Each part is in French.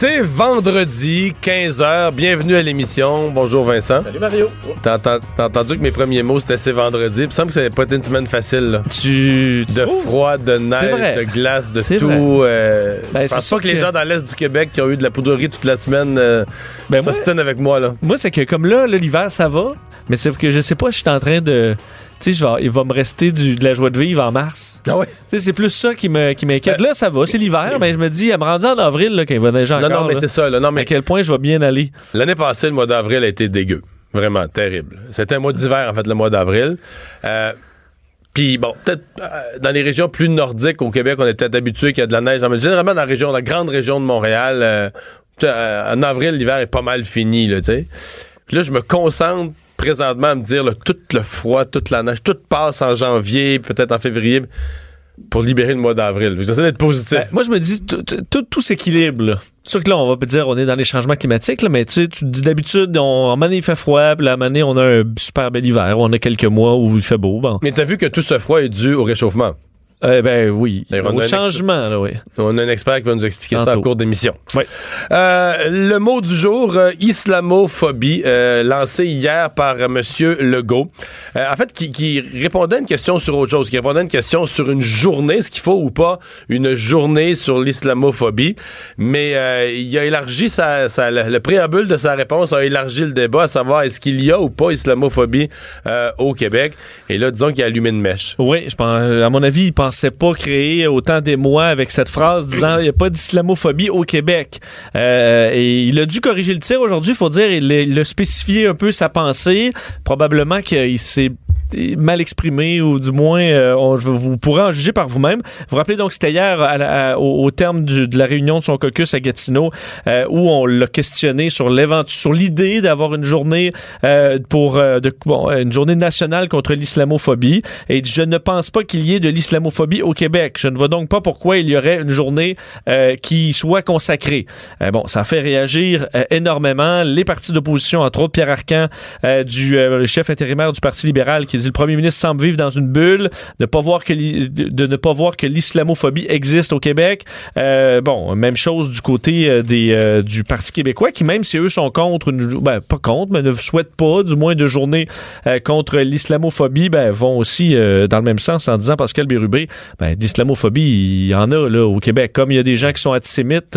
C'est vendredi, 15h. Bienvenue à l'émission. Bonjour Vincent. Salut Mario. T'as enten- t'as entendu que mes premiers mots c'était c'est vendredi. Il me semble que ça n'avait pas été une semaine facile. là. Tu De froid, de neige, de glace, de tout. euh, Ben, je pense pas que les gens dans l'Est du Québec qui ont eu de la poudrerie toute la semaine euh, Ben, avec moi. là. Moi, c'est que comme là, là, l'hiver, ça va, mais c'est que je sais pas, je suis en train de. Tu sais, il va me rester du, de la joie de vivre en mars. Ah ouais? C'est plus ça qui me- qui m'inquiète. là, ça va, c'est l'hiver, mais je me dis, elle me rendu en avril, là, quand il va neiger Non, encore. non, mais c'est ça. Là. Non, à mais quel point je vais bien aller. L'année passée, le mois d'avril a été dégueu. Vraiment terrible. C'était un mois d'hiver, en fait, le mois d'avril. Euh, Puis bon, peut-être euh, dans les régions plus nordiques au Québec, on est peut-être habitué qu'il y a de la neige. Mais généralement, dans la région, la grande région de Montréal, euh, euh, en avril, l'hiver est pas mal fini, là, tu sais. Puis là, je me concentre présentement à me dire, là, tout le froid, toute la neige, tout passe en janvier, peut-être en février, pour libérer le mois d'avril. J'essaie d'être positif. Ben, moi, je me dis, tout- s'équilibre. C'est sûr que là, on va dire, on est dans les changements climatiques, là, mais tu sais, tu dis d'habitude, on, en année, il fait froid, puis la année, on a un super bel hiver, on a quelques mois où il fait beau, bon. Mais t'as vu que tout ce froid est dû au réchauffement. Euh, ben oui, D'ailleurs, on au a un changement, là, oui. On a un expert qui va nous expliquer ça en cours d'émission. Ouais. Euh, le mot du jour, euh, islamophobie, euh, lancé hier par euh, Monsieur Legault. En fait, qui, qui répondait à une question sur autre chose, qui répondait à une question sur une journée, est-ce qu'il faut ou pas une journée sur l'islamophobie. Mais il a élargi sa, sa- le, le préambule de sa réponse a élargi le débat à savoir est-ce qu'il y a ou pas islamophobie au Québec. Et là, disons qu'il a allumé une mèche. Oui, je pense, à mon avis, il pensait pas créer autant d'émoi avec cette phrase disant il n'y a pas d'islamophobie au Québec. Euh, il a dû corriger le tir aujourd'hui, faut dire, il, il a spécifié un peu sa pensée. Probablement qu'il s'est mal exprimé ou du moins euh, on- vous pourrez en juger par vous-même. Vous rappelez donc c'était hier à au, au terme du- de la réunion de son caucus à Gatineau euh, où on l'a questionné sur sur l'idée d'avoir une journée euh, pour euh, de, bon, une journée nationale contre l'islamophobie et je ne pense pas qu'il y ait de l'islamophobie au Québec. Je ne vois donc pas pourquoi il y aurait une journée euh, qui soit consacrée. Euh, bon, ça fait réagir énormément les partis d'opposition, entre autres Pierre Arcan, du chef intérimaire du Parti libéral, qui le premier ministre semble vivre dans une bulle, de pas voir que de, ne pas voir que l'islamophobie existe au Québec. Euh, bon, même chose du côté euh, des euh, du Parti québécois, qui même si eux sont contre une, ben pas contre, mais ne souhaitent pas, du moins de journée contre l'islamophobie, ben vont aussi dans le même sens en disant Pascal Bérubé, ben l'islamophobie, il y en a là au Québec. Comme il y a des gens qui sont antisémites,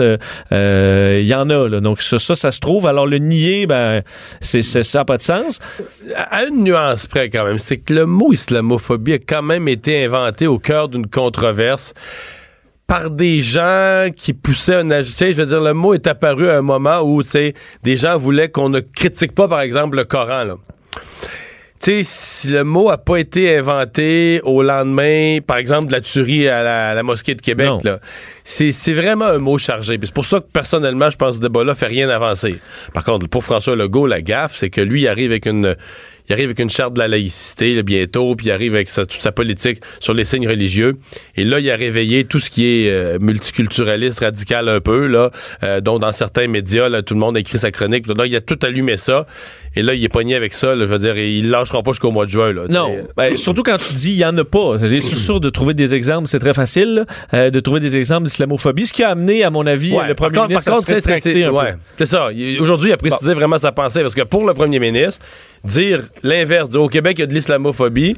il y en a là. Donc ça, ça, se trouve. Alors le nier, ben c'est ça n'a pas de sens. à une nuance près quand même, que le mot islamophobie a quand même été inventé au cœur d'une controverse par des gens qui poussaient un sais, je veux dire, le mot est apparu à un moment où, tu des gens voulaient qu'on ne critique pas, par exemple, le Coran, là. Tu sais, si le mot a pas été inventé au lendemain, par exemple, de la tuerie à la, à la mosquée de Québec, Non. là, c'est c'est vraiment un mot chargé. C'est pour ça que, personnellement, je pense que ce débat-là fait rien avancer. Par contre, pour François Legault, la gaffe, c'est que lui, il arrive avec une il arrive avec une charte de la laïcité là, bientôt, puis il arrive avec sa- toute sa politique sur les signes religieux. Et là, il a réveillé tout ce qui est euh, multiculturaliste, radical un peu, là, euh, dont dans certains médias, là, tout le monde écrit sa chronique. Là, il a tout allumé ça. Et là, il est pogné avec ça. Là, je veux dire, il lâchera pas jusqu'au mois de juin. Là, Non, ben, surtout quand tu dis il y en a pas. C'est sûr de trouver des exemples, c'est très facile euh, de trouver des exemples d'islamophobie, ce qui a amené, à mon avis, Ouais, le premier par contre, ministre par à contre, se c'est- ouais, ça. Aujourd'hui, il a précisé vraiment sa pensée parce que pour le premier ministre, dire l'inverse, dire au Québec, il y a de l'islamophobie,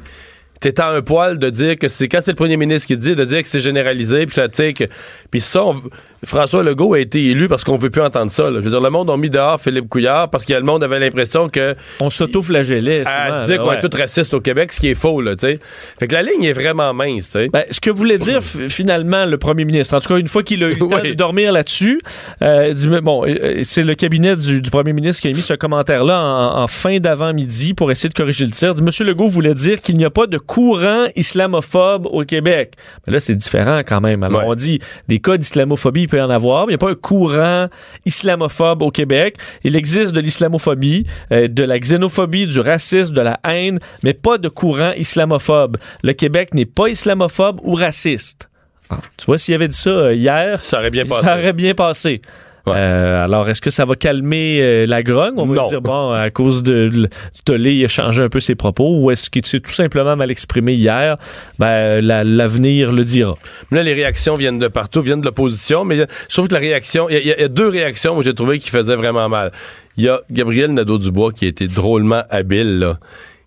t'es à un poil de dire que c'est quand c'est le premier ministre qui dit, de dire que c'est généralisé, puis ça, tu sais, que- puis ça, on- François Legault a été élu parce qu'on veut plus entendre ça. là. Je veux dire, le monde a mis dehors Philippe Couillard parce que le monde avait l'impression que On s'auto-flagellait. à souvent, se dire qu'on est tous racistes au Québec, ce qui est faux, là, tu sais. Fait que la ligne est vraiment mince, tu sais. Ben, ce que voulait dire finalement le premier ministre, en tout cas une fois qu'il a eu le temps Oui. de dormir là-dessus, euh, dit, mais bon, euh, c'est le cabinet du, du premier ministre qui a mis ce commentaire-là en, en fin d'avant-midi pour essayer de corriger le tir. Il dit, Monsieur Legault voulait dire qu'il n'y a pas de courant islamophobe au Québec. Mais là, c'est différent quand même. Alors, Ouais. on dit des cas d'islamophobie, peut y en avoir, mais il n'y a pas un courant islamophobe au Québec. Il existe de l'islamophobie, euh, de la xénophobie, du racisme, de la haine, mais pas de courant islamophobe. Le Québec n'est pas islamophobe ou raciste. Ah, Tu vois, s'il avait dit ça euh, hier, Ça aurait bien passé. ça aurait bien passé. Ouais. Euh, alors, est-ce que ça va calmer euh, la grogne? On va Non. dire, bon, à cause de, tollé, il a changé un peu ses propos, ou est-ce qu'il s'est tout simplement mal exprimé hier? Ben, la- l'avenir le dira. Mais là, les réactions viennent de partout, viennent de l'opposition, mais je trouve que la réaction, il y, a- y y deux réactions où j'ai trouvé qui faisaient vraiment mal. Il y a Gabriel Nadeau-Dubois qui a été drôlement habile, là,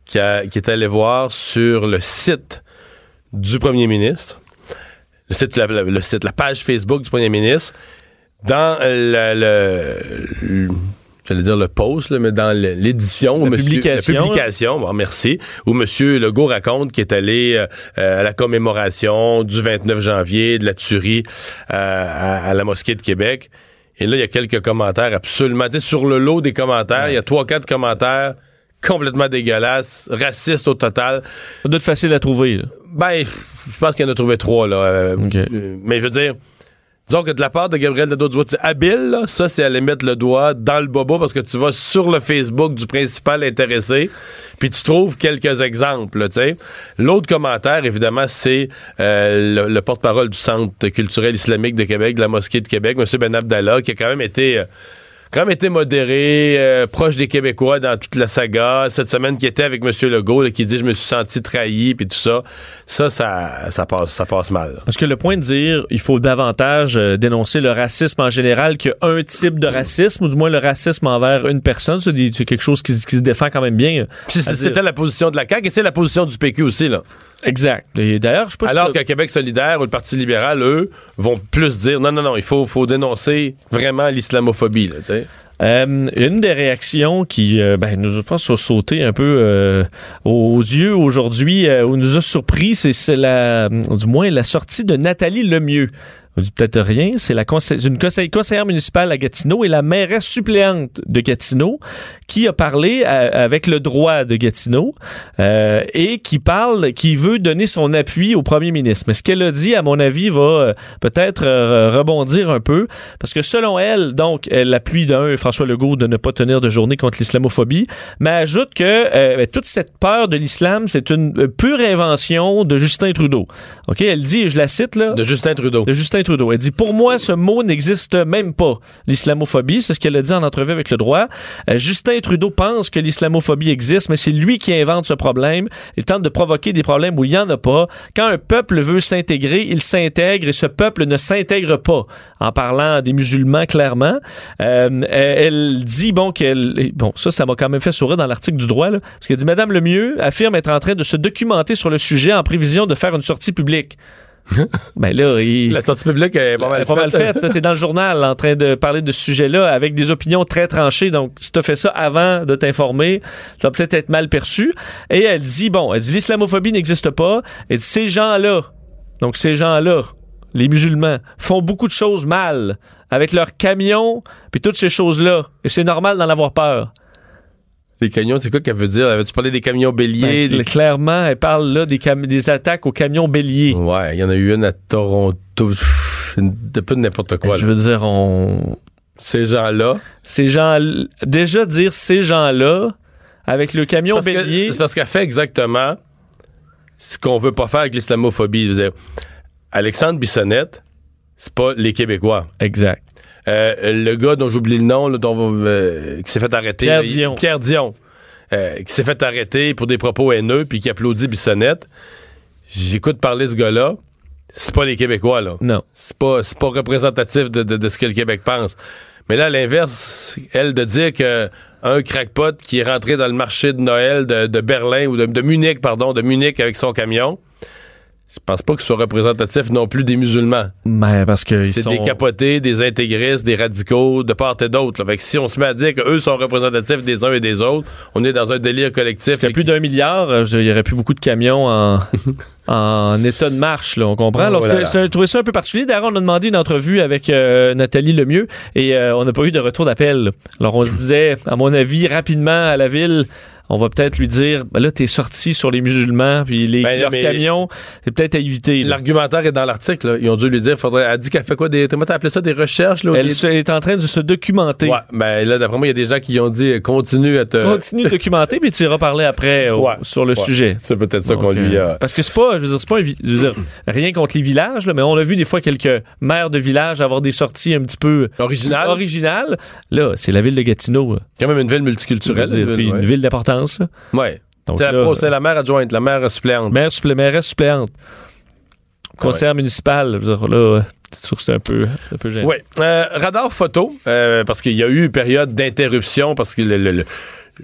qui, a- qui est allé voir sur le site du premier ministre, le site, la- le site, la page Facebook du premier ministre, dans la- le, le- j'allais dire le post, là, mais dans le- l'édition, où La monsieur- publication, la publication, bon, merci, où monsieur Legault raconte qu'il est allé euh, euh, à la commémoration du 29 janvier de la tuerie euh, à, à la mosquée de Québec. Et là, il y a quelques commentaires absolument, sur le lot des commentaires, il y a trois, quatre commentaires complètement dégueulasses, racistes au total. Ça doit être facile à trouver. là. Ben, je pense qu'il en a trouvé trois, là. euh, Ok. euh, mais je veux dire, disons que de la part de Gabriel Nadeau-Dubois, tu habile, là, ça, c'est aller mettre le doigt dans le bobo parce que tu vas sur le Facebook du principal intéressé, puis tu trouves quelques exemples, tu sais. L'autre commentaire, évidemment, c'est euh, le, le porte-parole du Centre culturel islamique de Québec, de la Mosquée de Québec, M. Ben Abdallah, qui a quand même été... euh, quand même été modéré, euh, proche des Québécois dans toute la saga. Cette semaine qui était avec M. Legault, là, qui dit je me suis senti trahi puis tout ça. Ça, ça, ça passe, ça passe mal. là. Parce que le point de dire il faut davantage euh, dénoncer le racisme en général qu'un type de racisme, ou du moins le racisme envers une personne, c'est quelque chose qui, se- qui se défend quand même bien. Dire- C'était la position de la CAQ et c'est la position du PQ aussi. Là. Exact. Et d'ailleurs, je pas Alors que Québec solidaire ou le Parti libéral, eux, vont plus dire non, non, non, il faut, faut dénoncer vraiment l'islamophobie. Là, tu sais. Euh, une des réactions qui euh, ben, nous, je pense, a sauté un peu euh, aux yeux aujourd'hui, ou nous a surpris, c'est c'est la, du moins la sortie de Nathalie Lemieux. Vous dites peut-être rien, c'est la une conseil- conseillère municipale à Gatineau et la mairesse suppléante de Gatineau qui a parlé à- avec le droit de Gatineau euh, et qui parle, qui veut donner son appui au premier ministre. Mais ce qu'elle a dit, à mon avis, va euh, peut-être euh, rebondir un peu parce que selon elle, donc, elle appuie d'un François Legault de ne pas tenir de journée contre l'islamophobie, mais ajoute que euh, ben, toute cette peur de l'islam, c'est une euh, pure invention de Justin Trudeau. Ok, elle dit, et je la cite là, De Justin Trudeau. de Justin Trudeau. Elle dit Pour moi, ce mot n'existe même pas. L'islamophobie, c'est ce qu'elle a dit en entrevue avec le droit. Euh, Justin Trudeau pense que l'islamophobie existe, mais c'est lui qui invente ce problème. Il tente de provoquer des problèmes où il n'y en a pas. Quand un peuple veut s'intégrer, il s'intègre et ce peuple ne s'intègre pas. En parlant des musulmans, clairement. Euh, elle dit, bon, qu'elle. Bon, ça, ça m'a quand même fait sourire dans l'article du droit, parce qu'elle dit Madame Lemieux affirme être en train de se documenter sur le sujet en prévision de faire une sortie publique. ben là, il. La sortie publique est pas mal Elle est pas mal faite. faite. T'es dans le journal en train de parler de ce sujet-là avec des opinions très tranchées. Donc, si t'as fait ça avant de t'informer, ça va peut-être être mal perçu. Et elle dit, bon, elle dit l'islamophobie n'existe pas. Elle dit ces gens-là, donc ces gens-là, les musulmans, font beaucoup de choses mal avec leurs camions puis toutes ces choses-là. Et c'est normal d'en avoir peur. Les camions, c'est quoi qu'elle veut dire? Avais-tu parlé des camions béliers? Ben, des- Clairement, elle parle là des, cam- des attaques aux camions béliers. Ouais, il y en a eu une à Toronto. Un peu de n'importe quoi. Je là. veux dire, on, Ces gens-là. ces gens déjà dire ces gens-là avec le camion bélier C'est parce qu'elle fait exactement ce qu'on veut pas faire avec l'islamophobie. Alexandre Bissonnette, c'est pas les Québécois. exact le gars dont j'oublie le nom, là, dont, euh, qui s'est fait arrêter. Pierre là, il- Dion. Pierre Dion. euh, qui s'est fait arrêter pour des propos haineux puis qui applaudit Bissonnette. J'écoute parler ce gars-là. C'est pas les Québécois, là. non C'est pas, c'est pas représentatif de, de- de ce que le Québec pense. Mais là, à l'inverse, elle, de dire que un crackpot qui est rentré dans le marché de Noël de, de Berlin ou de Munich, pardon, de Munich avec son camion, je pense pas qu'ils soient représentatifs non plus des musulmans. Ben, parce que ils C'est sont... des capotés, des intégristes, des radicaux, de part et d'autre. Fait que si on se met à dire qu'eux sont représentatifs des uns et des autres, on est dans un délire collectif. Qu'il y a plus d'un milliard, euh, il y aurait plus beaucoup de camions en, en état de marche, là, on comprend. Alors, Oh là. c'est- j'ai trouvé ça un peu particulier. D'ailleurs, on a demandé une entrevue avec euh, Nathalie Lemieux et euh, on n'a pas eu de retour d'appel. Alors, on se disait, à mon avis, rapidement à la ville, on va peut-être lui dire, ben là, t'es sorti sur les musulmans, puis les, Ben, leurs camions, c'est peut-être à éviter. L'argumentaire est dans l'article. Ils ont dû lui dire, faudrait, elle dit qu'elle fait quoi des, comment t'as appelé ça, des recherches, là? Elle des- est en train de se documenter. Ouais, ben là, d'après moi, il y a des gens qui ont dit, continue à te. Continue de documenter, puis tu iras parler après Ouais. sur le Ouais. sujet. C'est peut-être ça qu'on lui euh, a. Parce que c'est pas, je veux dire, c'est pas un vi- je veux dire, rien contre les villages, là, mais on a vu des fois quelques maires de villages avoir des sorties un petit peu Original. originales. Là, c'est la ville de Gatineau. Quand même une ville multiculturelle. dire, une puis ville, une ouais. ville d'importance. Ouais. C'est la, c'est maire adjointe, la maire suppléante. maire supplé- mairesse suppléante. Conseillère municipale. Je veux dire, là, c'est sûr que c'est un peu, un peu gênant. Oui. Euh, radar photo, euh, parce qu'il y a eu une période d'interruption, parce que le- le- le-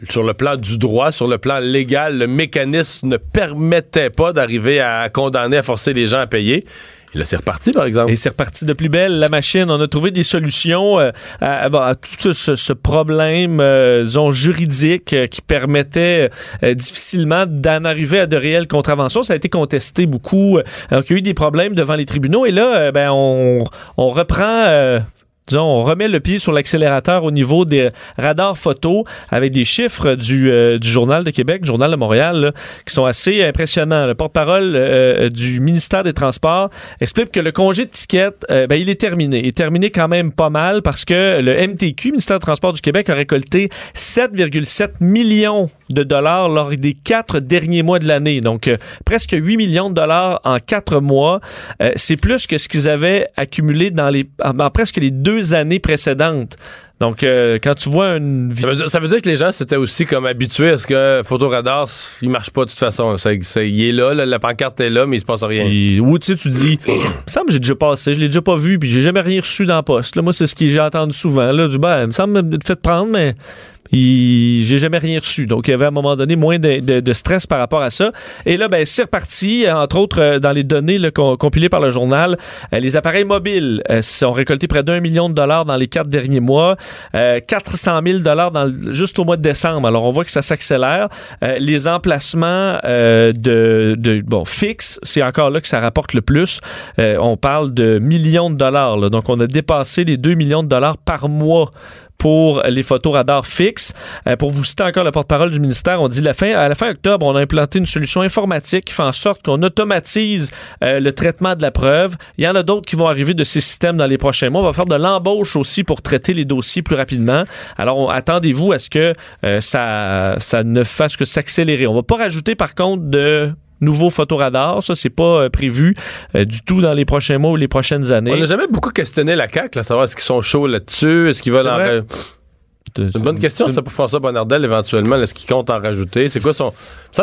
sur le plan du droit, sur le plan légal, le mécanisme ne permettait pas d'arriver à condamner, à forcer les gens à payer. Et là, c'est reparti, par exemple. Et c'est reparti de plus belle, la machine. On a trouvé des solutions euh, à, à- à tout ce, problème, euh, disons, juridique euh, qui permettait difficilement d'en arriver à de réelles contraventions. Ça a été contesté beaucoup. Alors qu'il y a eu des problèmes devant les tribunaux. Et là, ben, on, on reprend... euh, Disons, on remet le pied sur l'accélérateur au niveau des radars photos avec des chiffres du, euh, du Journal de Québec, Journal de Montréal, qui sont assez impressionnants. Le porte-parole euh, du ministère des Transports explique que le congé de ticket, euh, ben, il est terminé. Il est terminé quand même pas mal parce que le MTQ, ministère des Transports du Québec, a récolté 7,7 millions de dollars lors des quatre derniers mois de l'année. Donc, euh, presque 8 millions de dollars en quatre mois. Euh, C'est plus que ce qu'ils avaient accumulé dans les, presque les deux années précédentes. Donc, euh, quand tu vois une... Ça veut, dire, ça veut dire que les gens s'étaient aussi comme habitués à ce que Photoradar, il marche pas de toute façon. Ça, ça- il est là, là, la pancarte est là, mais il se passe rien. Et- Ou tu sais, tu dis, me semble que j'ai déjà passé, je l'ai déjà pas vu, puis j'ai jamais rien reçu dans la poste. Là, moi, c'est ce que j'ai entendu souvent. Là, du ben, il me semble de fait prendre, mais j'ai jamais rien reçu. Donc, il y avait à un moment donné moins de, stress par rapport à ça. Et là, ben, c'est reparti. Entre autres, euh, dans les données là, com- compilées par le journal, euh, les appareils mobiles euh, ont récolté près d'un million de dollars dans les quatre derniers mois, euh, 400 000 dollars juste au mois de décembre. Alors, on voit que ça s'accélère. Euh, les emplacements euh, de, bon fixes, c'est encore là que ça rapporte le plus. Euh, on parle de millions de dollars. là. Donc, on a dépassé les 2 millions de dollars par mois pour les photos radars fixes. Euh, pour vous citer encore le porte-parole du ministère, on dit la fin, à la fin octobre, on a implanté une solution informatique qui fait en sorte qu'on automatise euh, le traitement de la preuve. Il y en a d'autres qui vont arriver de ces systèmes dans les prochains mois. On va faire de l'embauche aussi pour traiter les dossiers plus rapidement. Alors, attendez-vous à ce que euh, ça, ça ne fasse que s'accélérer. On va pas rajouter par contre de nouveaux photoradars. Ça, c'est pas euh, prévu euh, du tout dans les prochains mois ou les prochaines années. On n'a jamais beaucoup questionné la CAQ, là, savoir est-ce qu'ils sont chauds là-dessus, est-ce qu'ils veulent en... C'est une bonne question, ça, pour François Bonnardel, éventuellement. Est-ce qu'il compte en rajouter? C'est quoi son.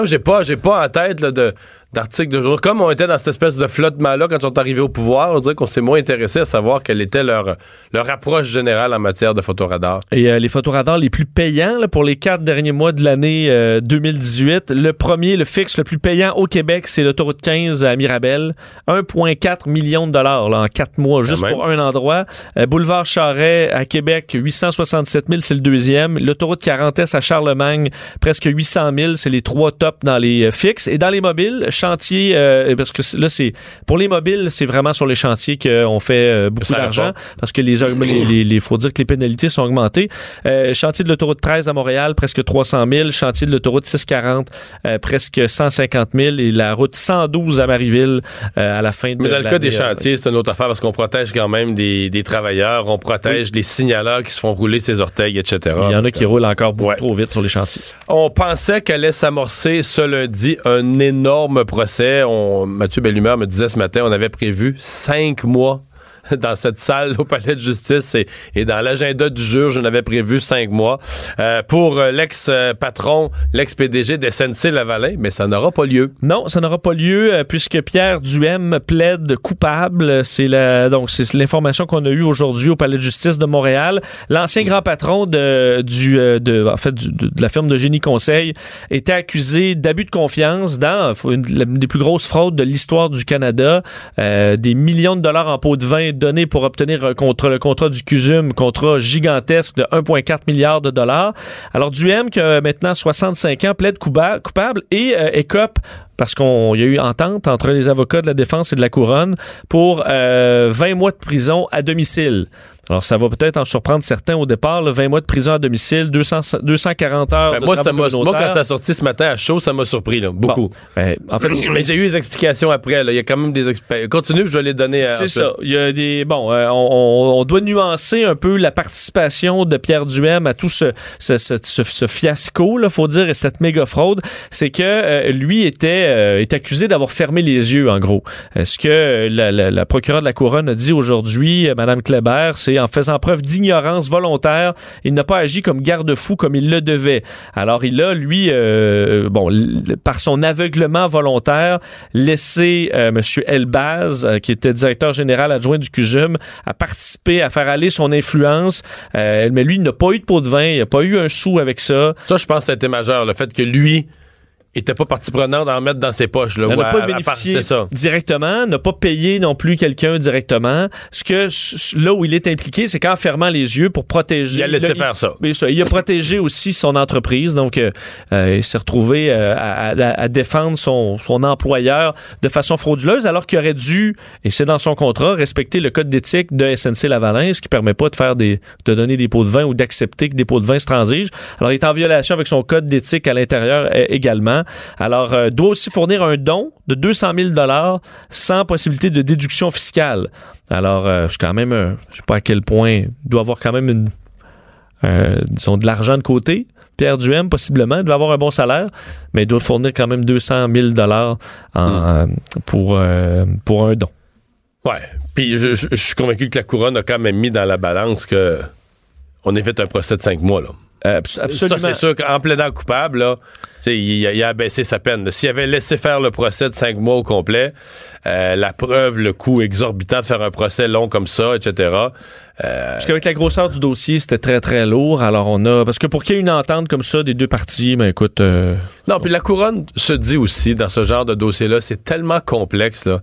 Que j'ai pas, j'ai pas en tête là, de, d'articles de journaux. Comme on était dans cette espèce de flottement-là quand ils sont arrivés au pouvoir, on dirait qu'on s'est moins intéressé à savoir quelle était leur, leur approche générale en matière de photoradar. Et euh, les photoradars les plus payants là, pour les quatre derniers mois de l'année euh, 2018. Le premier, le fixe le plus payant au Québec, c'est l'autoroute 15 à Mirabel. 1,4 million de dollars là, en quatre mois, juste pour un endroit. Euh, Boulevard Charret à Québec, 867 000, c'est le deuxième. L'autoroute 40 S à Charlemagne, presque 800 000, c'est les trois dans les euh, fixes. Et dans les mobiles, chantier, euh, parce que là, c'est pour les mobiles, c'est vraiment sur les chantiers qu'on fait euh, beaucoup d'argent parce que les, les, les, faut dire que les pénalités sont augmentées. Euh, chantier de l'autoroute 13 à Montréal, presque 300 000. Chantier de l'autoroute 640, euh, presque 150 000. Et la route 112 à Marieville à la fin de Mais dans le cas des chantiers, c'est une autre affaire parce qu'on protège quand même des, des travailleurs, on protège les signaleurs qui se font rouler ses orteils, etc. Il y en a qui roulent encore beaucoup Ouais. trop vite sur les chantiers. On pensait qu'allait s'amorcer ce lundi un énorme procès. On, Mathieu Bellumeur me disait ce matin, on avait prévu cinq mois dans cette salle au palais de justice et, et dans l'agenda du jour, je n'avais prévu cinq mois euh, pour euh, l'ex-patron, l'ex-PDG de SNC-Lavalin, mais ça n'aura pas lieu. Non, ça n'aura pas lieu euh, puisque Pierre Duhem plaide coupable. C'est la, donc c'est l'information qu'on a eue aujourd'hui au palais de justice de Montréal. L'ancien grand patron de, du, euh, de, en fait, de la firme de génie conseil était accusé d'abus de confiance dans une, une des plus grosses fraudes de l'histoire du Canada. Euh, des millions de dollars en pots de vin donnés pour obtenir un contrat, le contrat du CUSUM, contrat gigantesque de 1,4 milliard de dollars. Alors Duhem, qui a maintenant 65 ans, plaide coupable et euh, écope parce qu'il y a eu entente entre les avocats de la défense et de la couronne pour euh, 20 mois de prison à domicile. Alors, ça va peut-être en surprendre certains au départ, là, 20 mois de prison à domicile, 200, 240 heures Ben, de moi, ça travaux m'a, moi, quand ça a sorti ce matin à chaud, ça m'a surpris, là, beaucoup. Bon, ben, en fait, Mais j'ai eu des explications après. là. Il y a quand même des explications. Continue, puis je vais les donner. C'est ça. Il y a des bon, euh, on, on doit nuancer un peu la participation de Pierre Duhem à tout ce ce, ce, fiasco, là, faut dire, et cette méga fraude. C'est que euh, lui était euh, est accusé d'avoir fermé les yeux, en gros. Ce que la, la, la procureure de la couronne a dit aujourd'hui, euh, Madame Kléber, c'est en faisant preuve d'ignorance volontaire, il n'a pas agi comme garde-fou comme il le devait. Alors il a lui, euh, par son aveuglement volontaire, laissé euh, Monsieur Elbaz, euh, qui était directeur général adjoint du CUSUM, à participer, à faire aller son influence. Mais lui, il n'a pas eu de pot de vin, il n'a pas eu un sou avec ça. Ça, je pense que été majeur. Le fait que lui était pas partie prenante d'en mettre dans ses poches. Là, n'a pas à bénéficié directement, n'a pas payé non plus quelqu'un directement. Ce que là où il est impliqué, c'est qu'en fermant les yeux pour protéger. Il a laissé Là, faire ça. Mais ça, il a protégé aussi son entreprise, donc euh, euh, il s'est retrouvé euh, à, à- à défendre son, son employeur de façon frauduleuse, alors qu'il aurait dû, et c'est dans son contrat, respecter le code d'éthique de SNC Lavalin, ce qui permet pas de faire des, de donner des pots de vin ou d'accepter que des pots de vin se transigent. Alors il est en violation avec son code d'éthique à l'intérieur euh, également. Alors euh, doit aussi fournir un don de 200 000 dollars sans possibilité de déduction fiscale. Alors euh, c'est quand même, euh, je sais pas à quel point, il doit avoir quand même une euh, disons, de l'argent de côté. Pierre Duhem, possiblement, il doit avoir un bon salaire, mais il doit fournir quand même 200 000 dollars euh, pour, pour un don. Ouais. Puis je, je- je suis convaincu que la couronne a quand même mis dans la balance que on fait un procès de cinq mois. Là. Euh, abs- absolument. Ça, c'est sûr qu'en plaidant coupable, là, il, a- il a abaissé sa peine. S'il avait laissé faire le procès de cinq mois au complet, euh, la preuve, le coût exorbitant de faire un procès long comme ça, etc. euh, Parce qu'avec la grosseur du dossier, c'était très, très lourd. Alors, on a. Parce que pour qu'il y ait une entente comme ça des deux parties, ben écoute. euh, Non, puis la couronne se dit aussi dans ce genre de dossier-là, c'est tellement complexe là.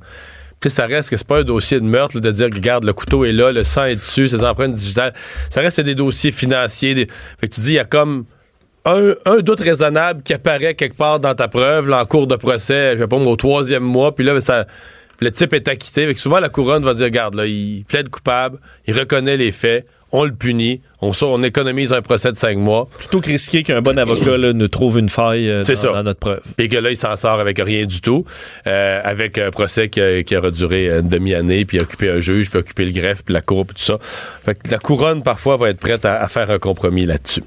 Sais, ça reste que c'est pas un dossier de meurtre là, de dire regarde le couteau est là, le sang est dessus, ses empreintes digitales. Ça reste des dossiers financiers. Fait que tu dis il y a comme un, un doute raisonnable qui apparaît quelque part dans ta preuve là, en cours de procès, je sais pas au troisième mois, puis là ben, ça le type est acquitté. Fait que souvent la couronne va dire regarde là, il plaide coupable, il reconnaît les faits, on le punit, on, on économise un procès de cinq mois. plutôt que risquer qu'un bon avocat là, ne trouve une faille euh, dans, notre preuve. Puis que là, il s'en sort avec rien du tout, euh, avec un procès qui, a- qui aura duré une demi-année, puis occupé un juge, puis occupé le greffe, puis la cour, puis tout ça. Fait que la couronne, parfois, va être prête à, à faire un compromis là-dessus.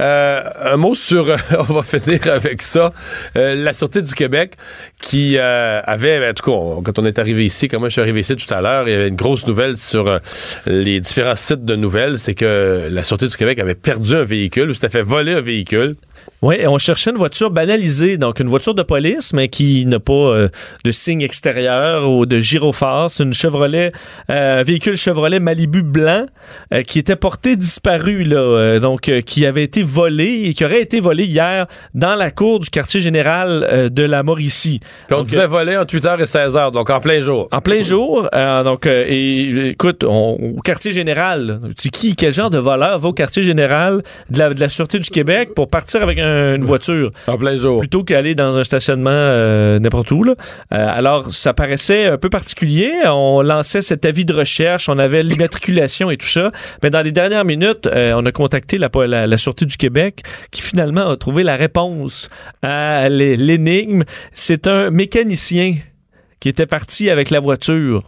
Euh, un mot sur, on va finir avec ça, Euh, la Sûreté du Québec qui euh, avait, en tout cas, quand on est arrivé ici, comme moi je suis arrivé ici tout à l'heure, il y avait une grosse nouvelle sur euh, les différents sites de nouvelles, c'est que la Sûreté du Québec avait perdu un véhicule, ou s'était fait voler un véhicule. Oui, on cherchait une voiture banalisée, donc une voiture de police, mais qui n'a pas euh, de signe extérieur ou de gyrophare. C'est une Chevrolet, euh, un véhicule Chevrolet Malibu blanc euh, qui était porté disparu, là, donc qui avait été volé et qui aurait été volé hier dans la cour du quartier général de la Mauricie. Puis on Donc, disait voler entre 8h et 16h, donc en plein jour. En plein jour, donc et écoute, on- au quartier général, dis, qui, quel genre de voleur va au quartier général de la, de la sûreté du Québec pour partir avec un- une voiture En plein jour. plutôt qu'aller dans un stationnement euh, n'importe où. Là. Euh, alors, ça paraissait un peu particulier. On lançait cet avis de recherche, on avait l'immatriculation et tout ça. Mais dans les dernières minutes, euh, on a contacté la, la, la Sûreté du Québec qui finalement a trouvé la réponse à l'é- l'énigme. C'est un mécanicien qui était parti avec la voiture.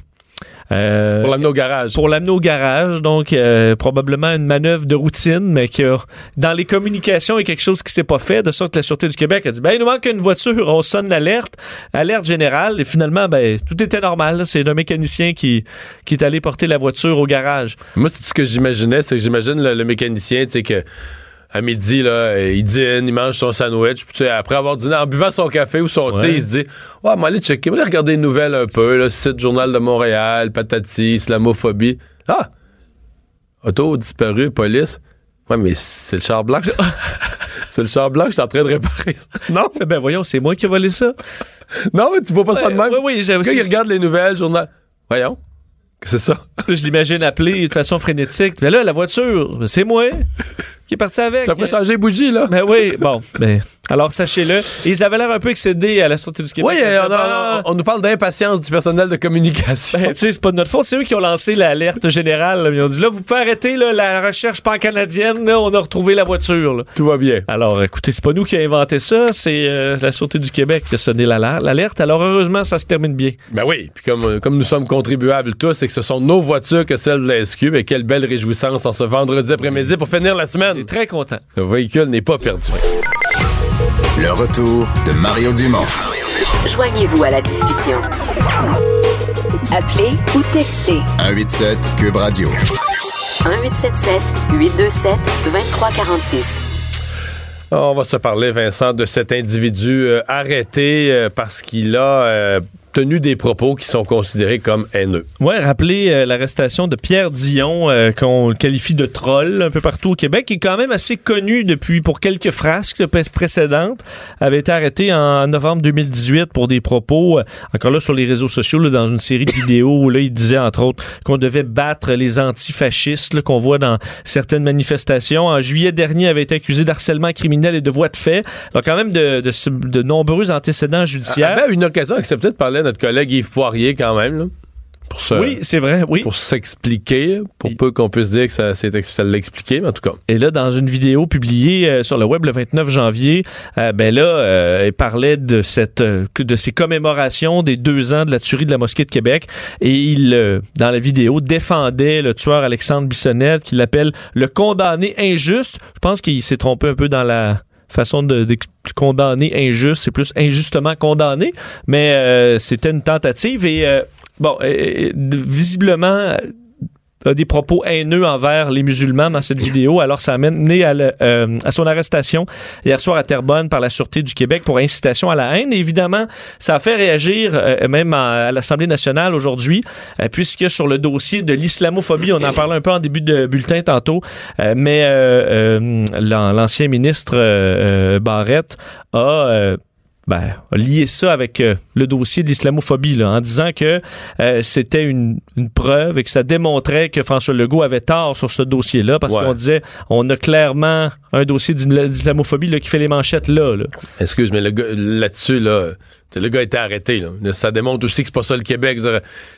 Euh, Pour l'amener au garage. pour l'amener au garage. Donc, euh, probablement une manœuvre de routine, mais que dans les communications, il y a quelque chose qui s'est pas fait, de sorte que la Sûreté du Québec a dit, ben, il nous manque une voiture, on sonne l'alerte, alerte générale, et finalement, ben, tout était normal. C'est un mécanicien qui, qui est allé porter la voiture au garage. Moi, c'est ce que j'imaginais, c'est que j'imagine le, le mécanicien, tu sais, que à midi, là, il dîne, il mange son sandwich, puis tu sais, après avoir dîné, en buvant son café ou son Ouais. thé, il se dit Ouais, moi, aller checker, regarder les nouvelles un peu, là, site Journal de Montréal, patati, islamophobie. Ah! Auto disparu, police. Ouais, mais c'est le char blanc. c'est le char blanc que je suis en train de réparer. non, Ben, voyons, c'est moi qui ai volé ça. non, mais tu vois pas ça de même. Oui, oui, j'ai Le gars, il regarde les nouvelles, journal. Voyons. Que c'est ça? Je l'imagine appeler de façon frénétique. Mais là, la voiture, c'est moi qui est parti avec. Ça pourrait changer les bougies, là. Ben oui, bon. Ben, alors, sachez-le. Et Ils avaient l'air un peu excédés à la Sûreté du Québec. Oui, euh, On a- nous parle d'impatience du personnel de communication. Ben, tu sais, c'est pas de notre faute. C'est eux qui ont lancé l'alerte générale. là. Ils ont dit, là, vous pouvez arrêter là, la recherche pan-canadienne. On a retrouvé la voiture. là. Tout va bien. Alors, écoutez, c'est pas nous qui avons inventé ça. C'est euh, la Sûreté du Québec qui a sonné l'alerte. Alors, heureusement, ça se termine bien. Ben oui, puis comme, euh, comme nous sommes contribuables tous, c'est que ce sont nos voitures que celles de la SQ, mais quelle belle réjouissance en ce vendredi après-midi pour finir la semaine. Est très content. Le véhicule n'est pas perdu. Le retour de Mario Dumont. Joignez-vous à la discussion. Appelez ou textez 187 Cube Radio. 1877 827 2346. On va se parler, Vincent, de cet individu euh, arrêté euh, parce qu'il a euh, tenu des propos qui sont considérés comme haineux. Ouais, rappelez euh, l'arrestation de Pierre Dion, euh, qu'on qualifie de troll un peu partout au Québec, qui est quand même assez connu depuis pour quelques frasques pré- précédentes, avait été arrêté en novembre 2018 pour des propos, euh, encore là sur les réseaux sociaux, là, dans une série de vidéos où là, il disait entre autres qu'on devait battre les antifascistes qu'on voit dans certaines manifestations. En juillet dernier, il avait été accusé d'harcèlement criminel et de voie de fait. Alors quand même de, de, de nombreux antécédents judiciaires. avait une occasion accepté de parler à notre collègue Yves Poirier quand même, là, pour se- oui, c'est vrai, oui. pour s'expliquer, pour Et- peu qu'on puisse dire que ça, ça mais en tout cas. Et là, dans une vidéo publiée euh, sur le web le 29 janvier, euh, ben là, euh, il parlait de cette euh, de ces commémorations des deux ans de la tuerie de la mosquée de Québec. Et il, dans la vidéo, défendait le tueur Alexandre Bissonnette, qu'il appelle le condamné injuste. Je pense qu'il s'est trompé un peu dans la façon de, de condamner injuste, c'est plus injustement condamné, mais euh, c'était une tentative et euh, bon, visiblement des propos haineux envers les musulmans dans cette vidéo. Alors, ça a mené à, le- euh, à son arrestation hier soir à Terrebonne par la Sûreté du Québec pour incitation à la haine. Et évidemment, ça a fait réagir euh, même à, l'Assemblée nationale aujourd'hui, euh, puisque sur le dossier de l'islamophobie, on en parlait un peu en début de bulletin tantôt, euh, mais euh, l'an- l'ancien ministre Barrette a... ben, a lié ça avec euh, le dossier de l'islamophobie là, en disant que euh, c'était une, une preuve et que ça démontrait que François Legault avait tort sur ce dossier-là parce Ouais. qu'on disait on a clairement un dossier d'isla- d'islamophobie là, qui fait les manchettes là. là. Excuse, mais le gars, là-dessus, là, le gars a été arrêté. Là. Ça démontre aussi que c'est pas ça le Québec.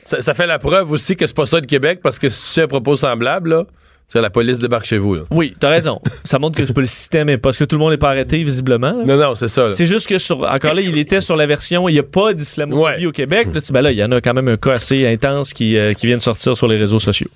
Ça, ça fait la preuve aussi que c'est pas ça le Québec, parce que si tu fais un propos semblable, là, la police débarque chez vous. Là. Oui, t'as raison. ça montre que le système et parce que tout le monde n'est pas arrêté visiblement. là. Non, non, c'est ça. C'est juste que sur encore là, il était sur la version il n'y a pas d'islamophobie Ouais. au Québec. Là, tu- ben là, il y en a quand même un cas assez intense qui, euh, qui vient de sortir sur les réseaux sociaux.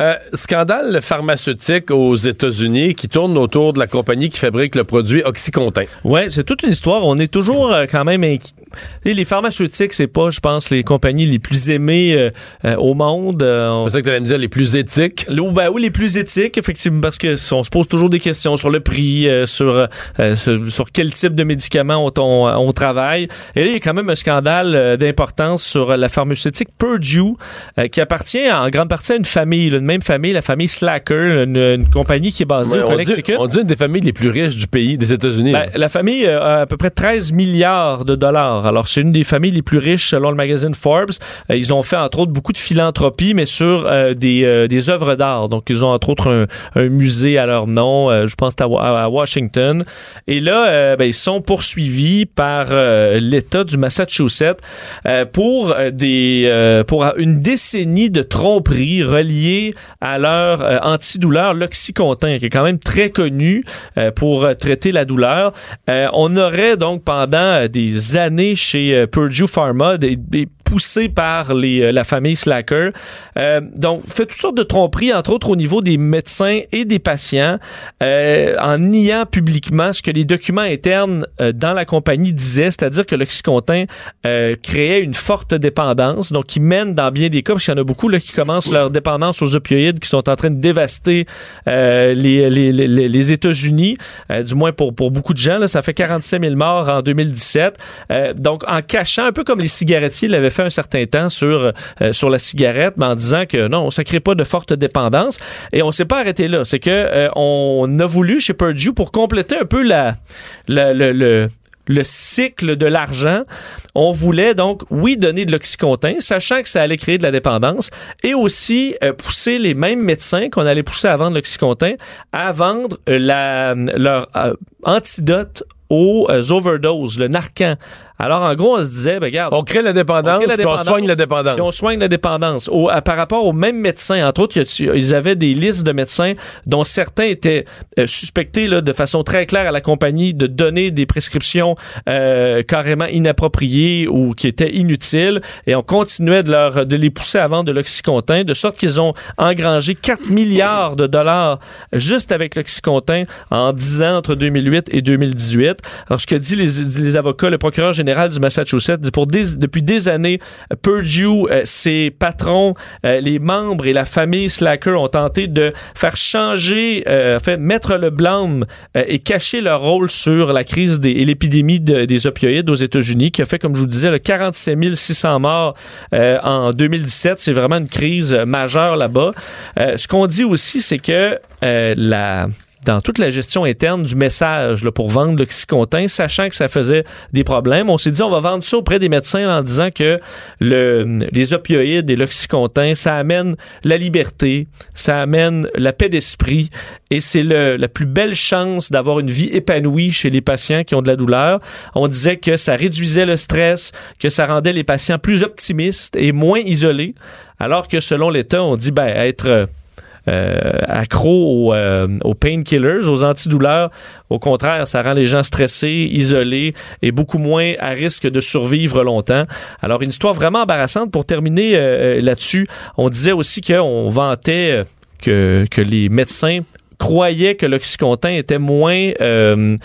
Euh, scandale pharmaceutique aux États-Unis qui tourne autour de la compagnie qui fabrique le produit Oxycontin. Ouais, c'est toute une histoire. On est toujours euh, quand même inqui- Tu sais, Les pharmaceutiques, c'est pas, je pense, les compagnies les plus aimées euh, euh, au monde. Euh, C'est ça que tu allais me dire, les plus éthiques. Ou ben oui, les plus éthiques, effectivement, parce que on se pose toujours des questions sur le prix, euh, sur, sur sur quel type de médicaments on, on, on travaille. Et là, il y a quand même un scandale d'importance sur la pharmaceutique Purdue, qui appartient en grande partie à une famille, là, une même famille, la famille Slacker, une, une compagnie qui est basée au on, dit, Connecticut. on dit une des familles les plus riches du pays, des États-Unis. Ben, la famille a à peu près 13 milliards de dollars. Alors, c'est une des familles les plus riches selon le magazine Forbes. Euh, ils ont fait, entre autres, beaucoup de philanthropie, mais sur euh, des, euh, des œuvres d'art. Donc, ils ont, entre autres, un, musée à leur nom, je pense, à, Wa- à Washington. Et là, ben, ils sont poursuivis par l'État du Massachusetts pour des pour une décennie de tromperies reliées à leur antidouleur, l'oxycontin, qui est quand même très connu pour traiter la douleur. On aurait donc pendant des années chez euh, Purdue Pharma des, des poussé par les, la famille Slacker. donc, fait toutes sortes de tromperies, entre autres au niveau des médecins et des patients, en niant publiquement ce que les documents internes dans la compagnie disaient, c'est-à-dire que l'Oxycontin créait une forte dépendance, donc qui mène dans bien des cas, parce qu'il y en a beaucoup là, qui commencent leur dépendance aux opioïdes, qui sont en train de dévaster les, les, les, les États-Unis, du moins pour, pour beaucoup de gens. Là, ça fait 45 000 morts en 2017. Euh, donc, en cachant, un peu comme les cigarettiers l'avaient fait un certain temps sur, euh, sur la cigarette, mais en disant que non, ça crée pas de forte dépendance. Et on s'est pas arrêté là. C'est que euh, on a voulu chez Purdue, pour compléter un peu la, le, le le cycle de l'argent. On voulait donc, oui, donner de l'oxycontin, sachant que ça allait créer de la dépendance, et aussi euh, pousser les mêmes médecins qu'on allait pousser à vendre l'oxycontin à vendre la, leur antidote aux overdoses, le Narcan. Alors, en gros, on se disait, ben, regarde. On crée la dépendance, on, on soigne la dépendance. on soigne la dépendance. Au, par rapport aux mêmes médecins, entre autres, ils avaient des listes de médecins dont certains étaient euh, suspectés là, de façon très claire à la compagnie de donner des prescriptions euh, carrément inappropriées ou qui étaient inutiles. Et on continuait de, leur, de les pousser à vendre de l'Oxycontin, de sorte qu'ils ont engrangé 4 milliards de dollars juste avec l'Oxycontin en 10 ans entre 2008 et 2018. Alors, ce que dit les, les avocats, le procureur général du Massachusetts. Pour depuis des années, Purdue, euh, ses patrons, euh, les membres et la famille Slacker ont tenté de faire changer, euh, fait mettre le blâme et cacher leur rôle sur la crise et l'épidémie des opioïdes aux États-Unis, qui a fait, comme je vous disais, le 47 600 morts en 2017. C'est vraiment une crise majeure là-bas. ce qu'on dit aussi, c'est que la dans toute la gestion interne du message là, pour vendre l'oxycontin, sachant que ça faisait des problèmes. On s'est dit, on va vendre ça auprès des médecins en disant que le, les opioïdes et l'oxycontin, ça amène la liberté, ça amène la paix d'esprit et c'est la plus belle chance d'avoir une vie épanouie chez les patients qui ont de la douleur. On disait que ça réduisait le stress, que ça rendait les patients plus optimistes et moins isolés, alors que selon l'État, on dit, ben, être accro aux, euh, aux painkillers, aux antidouleurs. Au contraire, ça rend les gens stressés, isolés et beaucoup moins à risque de survivre longtemps. Alors, une histoire vraiment embarrassante. Pour terminer euh, là-dessus, on disait aussi qu'on vantait que, que les médecins croyaient que l'oxycontin était moins euh,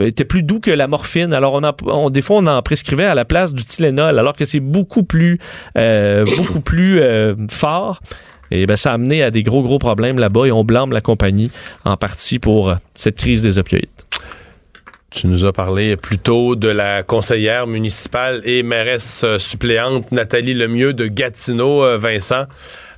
était plus doux que la morphine. Alors on, a, on des fois on en prescrivait à la place du Tylenol alors que c'est beaucoup plus euh, beaucoup plus euh, fort. Et ben, ça a amené à des gros, gros problèmes là-bas et on blâme la compagnie en partie pour euh, cette crise des opioïdes. Tu nous as parlé plus tôt de la conseillère municipale et mairesse euh, suppléante Nathalie Lemieux de Gatineau, euh, Vincent.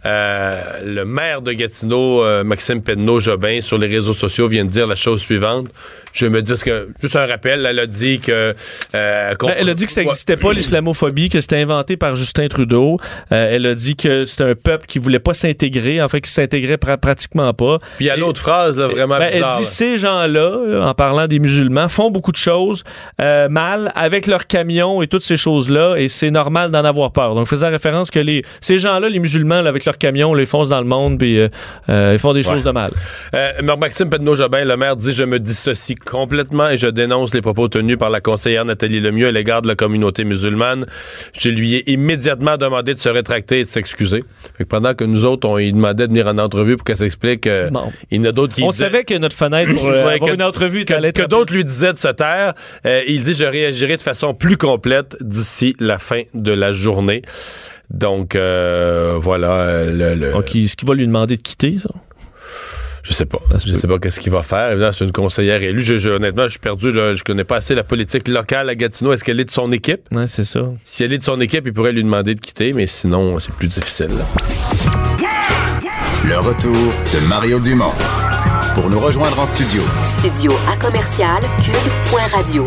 Euh, le maire de Gatineau, euh, Maxime Pedneau-Jobin, sur les réseaux sociaux, vient de dire la chose suivante. Je me dis que, juste un rappel, elle a dit que... Euh, ben, elle a dit que ça n'existait pas, l'islamophobie, que c'était inventé par Justin Trudeau. elle a dit que c'était un peuple qui voulait pas s'intégrer, en fait, qui s'intégrait pratiquement pas. Puis il y a l'autre phrase, vraiment ben, bizarre. Elle dit, ces gens-là, en parlant des musulmans, font beaucoup de choses mal avec leurs camions et toutes ces choses-là, et c'est normal d'en avoir peur. Donc, faisant référence que les, ces gens-là, les musulmans, avec leurs camions, les foncent dans le monde, puis euh, euh, ils font des choses de mal. Euh, Maxime Pedneau-Jobin, le maire, dit Je me dissocie complètement et je dénonce les propos tenus par la conseillère Nathalie Lemieux à l'égard de la communauté musulmane. Je lui ai immédiatement demandé de se rétracter et de s'excuser. pendant que nous autres, on lui demandait de venir en entrevue pour qu'elle s'explique, il y en a d'autres qui On savait que notre fenêtre pour une entrevue que, que d'autres lui disaient de se taire. il dit Je réagirai de façon plus complète d'ici la fin de la journée. Donc, euh, voilà. Le, le... est-ce qu'il va lui demander de quitter, ça? Je sais pas. Je sais pas qu'est-ce qu'il va faire. Évidemment, c'est une conseillère élue. Je, honnêtement, je suis perdu. Là. Je connais pas assez la politique locale à Gatineau. Est-ce qu'elle est de son équipe? Ouais, c'est ça. Si elle est de son équipe, il pourrait lui demander de quitter, mais sinon, c'est plus difficile. Le retour de Mario Dumont. Pour nous rejoindre en studio. Studio à commercial cube.radio.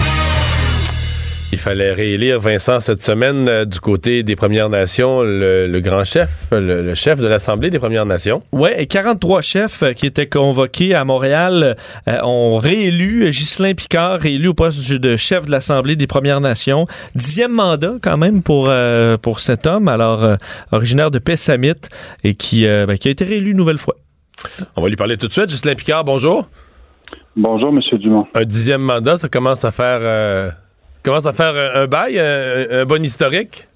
Il fallait réélire Vincent cette semaine euh, du côté des Premières Nations, le, grand chef, le, chef de l'Assemblée des Premières Nations. Ouais, et 43 chefs euh, qui étaient convoqués à Montréal euh, ont réélu Ghislain Picard, réélu au poste de chef de l'Assemblée des Premières Nations. Dixième mandat quand même pour, pour cet homme, alors originaire de Pessamit et qui, ben, qui a été réélu une nouvelle fois. On va lui parler tout de suite. Justin Picard, bonjour. Bonjour, M. Dumont. Un dixième mandat, ça commence à faire, euh, commence à faire un, bail, un, bon historique?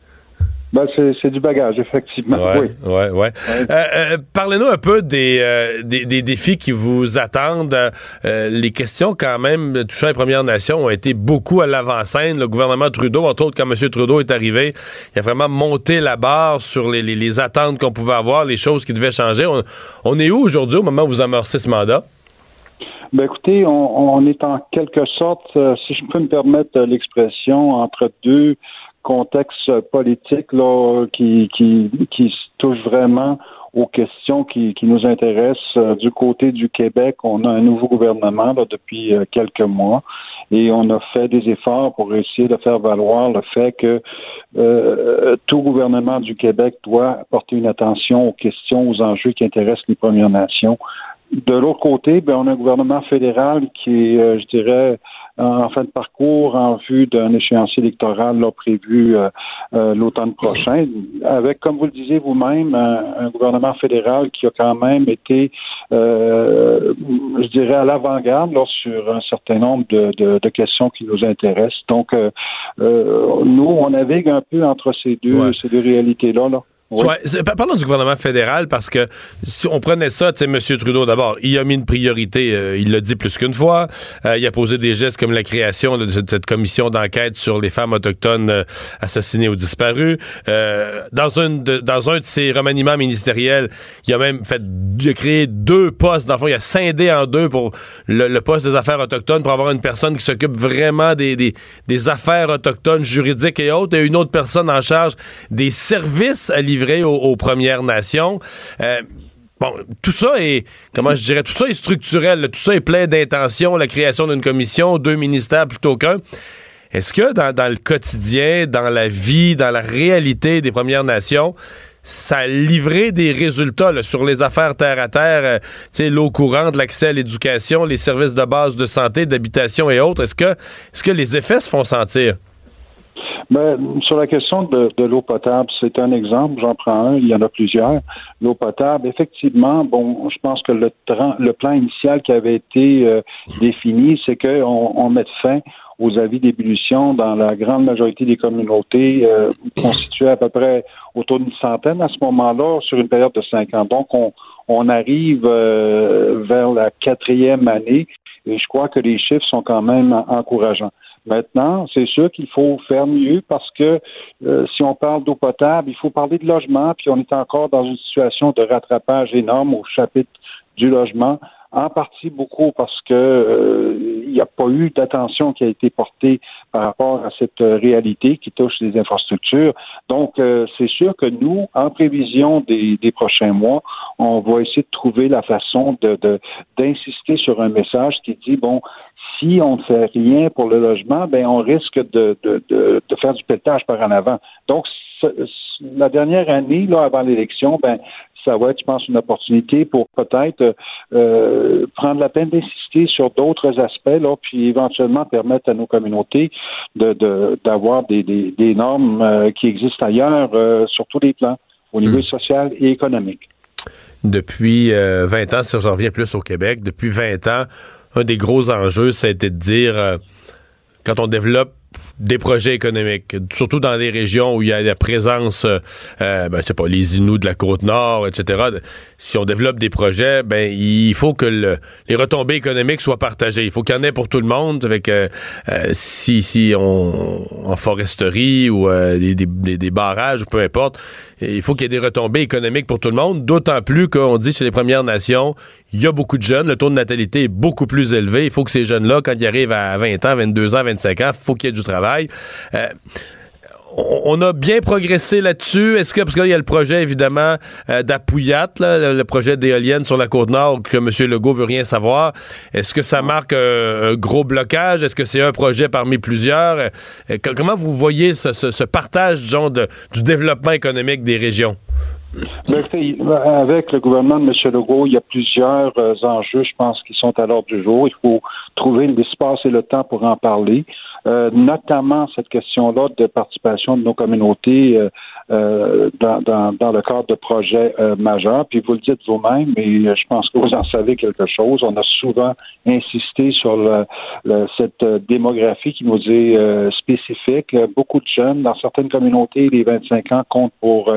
Ben, c'est du bagage, effectivement. oui. Ouais, ouais. Euh, euh, parlez-nous un peu des, des, défis qui vous attendent. les questions, quand même, touchant les Premières Nations, ont été beaucoup à l'avant-scène. Le gouvernement Trudeau, entre autres, quand M. Trudeau est arrivé, il a vraiment monté la barre sur les, les, attentes qu'on pouvait avoir, les choses qui devaient changer. On, on est où aujourd'hui au moment où vous amorcez ce mandat? Ben écoutez, on, est en quelque sorte, euh, si je peux me permettre l'expression, entre deux contextes politiques là, qui, qui, qui touchent vraiment aux questions qui, qui nous intéressent. Euh, du côté du Québec, on a un nouveau gouvernement là, depuis euh, quelques mois et on a fait des efforts pour essayer de faire valoir le fait que tout gouvernement du Québec doit porter une attention aux questions, aux enjeux qui intéressent les Premières Nations de l'autre côté, ben, on a un gouvernement fédéral qui est, euh, je dirais, en fin de parcours en vue d'un échéancier électoral là, prévu euh, euh, l'automne prochain, avec, comme vous le disiez vous-même, un, gouvernement fédéral qui a quand même été, je dirais, à l'avant-garde sur un certain nombre de, de, de, questions qui nous intéressent. Donc, nous, on navigue un peu entre ces deux, ces deux réalités-là. Là. Ouais, parlons du gouvernement fédéral parce que si on prenait ça, tu sais, M. Trudeau, d'abord, il a mis une priorité, euh, il l'a dit plus qu'une fois. Euh, il a posé des gestes comme la création de cette commission d'enquête sur les femmes autochtones euh, assassinées ou disparues. dans, un de, dans un de ses remaniements ministériels, il a même fait il a créé deux postes. Dans le fond, il a scindé en deux pour le, poste des affaires autochtones pour avoir une personne qui s'occupe vraiment des, des, des affaires autochtones juridiques et autres, et une autre personne en charge des services à livrer aux, Premières Nations. Euh, bon, tout ça est, comment je dirais, tout ça est structurel, tout ça est plein d'intentions, la création d'une commission, deux ministères plutôt qu'un. Est-ce que dans, le quotidien, dans la vie, dans la réalité des Premières Nations, ça a livré des résultats sur les affaires terre à terre, euh, l'eau courante, l'accès à l'éducation, les services de base de santé, d'habitation et autres? Est-ce que, est-ce que les effets se font sentir? Ben, sur la question de, l'eau potable, c'est un exemple, j'en prends un, il y en a plusieurs. L'eau potable, effectivement, bon, je pense que le, le plan initial qui avait été euh, défini, c'est qu'on on mette fin aux avis d'ébullition dans la grande majorité des communautés, euh, constituées à peu près autour d'une centaine à ce moment-là, sur une période de cinq ans. Donc, on, on arrive euh, vers la quatrième année et je crois que les chiffres sont quand même encourageants. Maintenant, c'est sûr qu'il faut faire mieux parce que euh, si on parle d'eau potable, il faut parler de logement, puis on est encore dans une situation de rattrapage énorme au chapitre du logement, en partie beaucoup parce que euh, il n'y a pas eu d'attention qui a été portée par rapport à cette euh, réalité qui touche les infrastructures. Donc, c'est sûr que nous, en prévision des, des, prochains mois, on va essayer de trouver la façon de d'insister sur un message qui dit bon, si on ne fait rien pour le logement, ben on risque de, de, de, de faire du pétage par en avant. Donc, la dernière année, là, avant l'élection, ben, ça va être, je pense, une opportunité pour peut-être euh, prendre la peine d'insister sur d'autres aspects, là, puis éventuellement permettre à nos communautés de, d'avoir des, des, des, normes euh, qui existent ailleurs euh, sur tous les plans, au niveau hmm. social et économique. Depuis 20 ans, si je reviens plus au Québec, depuis 20 ans, un des gros enjeux, ça a été de dire, euh, quand on développe des projets économiques, surtout dans les régions où il y a la présence, euh, euh ben, je sais pas, les Inuits de la côte nord, etc. Si on développe des projets, ben il faut que les retombées économiques soient partagées. Il faut qu'il y en ait pour tout le monde. Avec euh, euh, si si on en foresterie ou des, des, des, barrages, peu importe, il faut qu'il y ait des retombées économiques pour tout le monde. D'autant plus qu'on dit chez les Premières Nations, il y a beaucoup de jeunes, le taux de natalité est beaucoup plus élevé. Il faut que ces jeunes-là, quand ils arrivent à 20 ans, 22 ans, 25 ans, faut qu'il y ait du travail. Euh, on a bien progressé là-dessus. Est-ce que, parce qu'il y a le projet, évidemment, euh, le, projet d'éolienne sur la Côte-Nord, que M. Legault veut rien savoir. Est-ce que ça marque un, gros blocage? Est-ce que c'est un projet parmi plusieurs? Euh, comment vous voyez ce, partage, disons, du développement économique des régions? Ben, avec le gouvernement de M. Legault, il y a plusieurs euh, enjeux, je pense, qui sont à l'ordre du jour. Il faut trouver l'espace et le temps pour en parler, euh, notamment cette question-là de participation de nos communautés euh, euh, dans, dans, dans, le cadre de projets euh, majeurs. Puis vous le dites vous-même, et je pense que vous en savez quelque chose. On a souvent insisté sur le, cette démographie qui nous est spécifique. Beaucoup de jeunes dans certaines communautés, les 25 ans comptent pour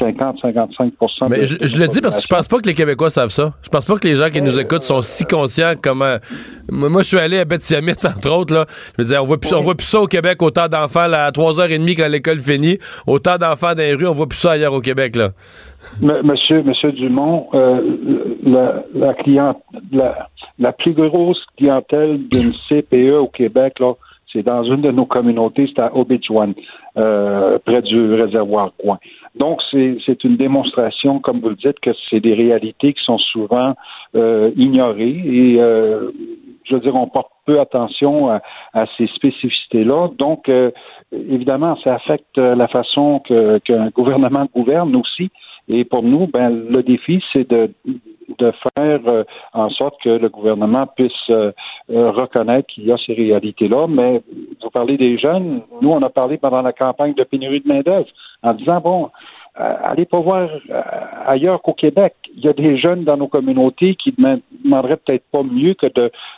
50-55 Mais je, je le dis parce que je pense pas que les Québécois savent ça. Je pense pas que les gens qui nous écoutent sont si conscients comment. Moi, je suis allé à Bethsiamit, entre autres, là. Je veux dire, on voit plus, on voit plus ça au Québec, autant d'enfants à 3h30 quand l'école finit, autant d'enfants dans les rues, on voit plus ça ailleurs au Québec, là. Monsieur, Monsieur Dumont, euh, la, la, la, plus grosse clientèle d'une CPE au Québec, là, c'est dans une de nos communautés, c'est à Obidjwan, euh, près du réservoir Coin. Donc, c'est une démonstration, comme vous le dites, que c'est des réalités qui sont souvent euh, ignorées et, je veux dire, on porte peu attention à, ces spécificités-là. Donc, évidemment, ça affecte la façon qu'un gouvernement gouverne aussi. Et pour nous, ben, le défi, c'est de, de faire euh, en sorte que le gouvernement puisse euh, euh, reconnaître qu'il y a ces réalités-là. Mais vous parlez des jeunes. Nous, on a parlé pendant la campagne de pénurie de main-d'œuvre en disant, bon, allez pas voir ailleurs qu'au Québec. Il y a des jeunes dans nos communautés qui demanderaient peut-être pas mieux que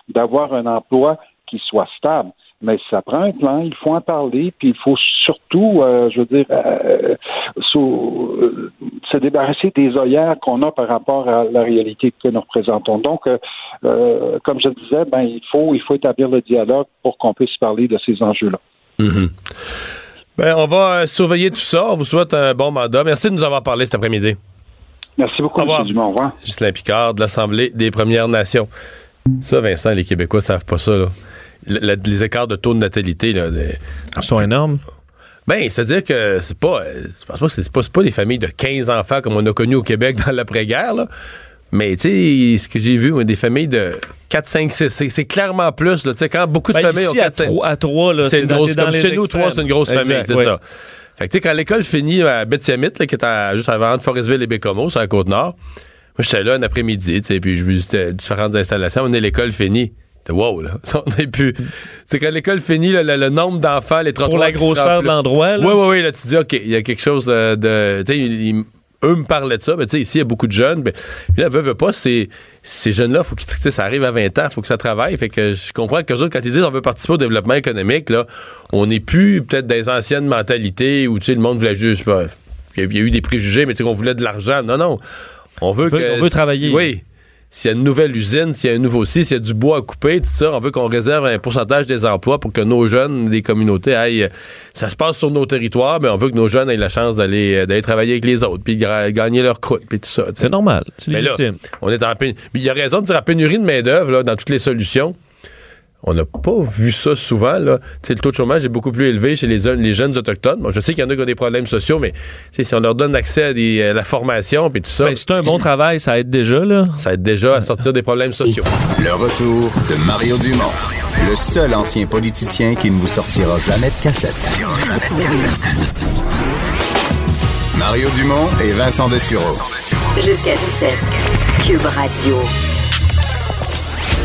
d'avoir un emploi qui soit stable. Mais ça prend un plan, il faut en parler, puis il faut surtout, euh, je veux dire, euh, euh, se débarrasser des œillères qu'on a par rapport à la réalité que nous représentons. Donc, comme je disais, ben il faut il faut établir le dialogue pour qu'on puisse parler de ces enjeux-là. Mm-hmm. ben, on va surveiller tout ça. On vous souhaite un bon mandat. Merci de nous avoir parlé cet après-midi. Merci beaucoup, M. Dumont. Au revoir. Picard de l'Assemblée des Premières Nations. Ça, Vincent, les Québécois savent pas ça. Là les écarts de taux de natalité là, sont énormes. Ben, c'est-à-dire que c'est pas, je pense pas que c'est pas, pas, des familles de 15 enfants comme on a connu au Québec dans l'après-guerre, Mais, tu sais, ce que j'ai vu, des familles de 4, 5, 6, c'est clairement plus, quand beaucoup de ben, familles ont 4, 5... à 3, là, c'est une grosse, comme chez nous, 3, c'est une grosse famille, c'est ça. Fait que, tu sais, quand l'école finit à Betty-Amit, qui est juste avant de Forestville et Bécomo, sur la Côte-Nord, moi, j'étais là un après-midi, tu sais, puis je visitais différentes installations, on est l'école finie wow, là. On plus. C'est quand l'école finit, le, nombre d'enfants, les trottoirs. Pour la grosseur de l'endroit, Oui, oui, oui. Là, tu dis, OK, il y a quelque chose de. tu sais, eux me parlaient de ça, mais tu sais, ici, il y a beaucoup de jeunes. Mais là, veut, veut pas, ces, ces jeunes-là, faut qu'ils, ça arrive à 20 ans, faut que ça travaille. Fait que je comprends que autres, quand ils disent on veut participer au développement économique, là, on n'est plus peut-être des anciennes mentalités où, tu sais, le monde voulait juste, il y a eu des préjugés, mais tu sais, qu'on voulait de l'argent. Non, non. On veut, que, on veut travailler. Oui s'il y a une nouvelle usine, s'il y a un nouveau site, s'il y a du bois à couper, tout ça, on veut qu'on réserve un pourcentage des emplois pour que nos jeunes des communautés aillent. Ça se passe sur nos territoires, mais on veut que nos jeunes aient la chance d'aller d'aller travailler avec les autres, puis gagner leur croûte, puis tout ça. C'est normal, c'est légitime. on est en pénurie. Il y a raison de dire la pénurie de main d'œuvre dans toutes les solutions. On n'a pas vu ça souvent. Là. le taux de chômage est beaucoup plus élevé chez les, les jeunes autochtones. je sais qu'il y en a qui ont des problèmes sociaux, mais si on leur donne accès à, la formation et tout ça. Ben, c'est un bon travail, ça aide déjà. Là. Ça aide déjà à sortir des problèmes sociaux. Le retour de Mario Dumont, le seul ancien politicien qui ne vous sortira jamais de cassette. Mario Dumont et Vincent Dessureau. Jusqu'à 17. Cube Radio.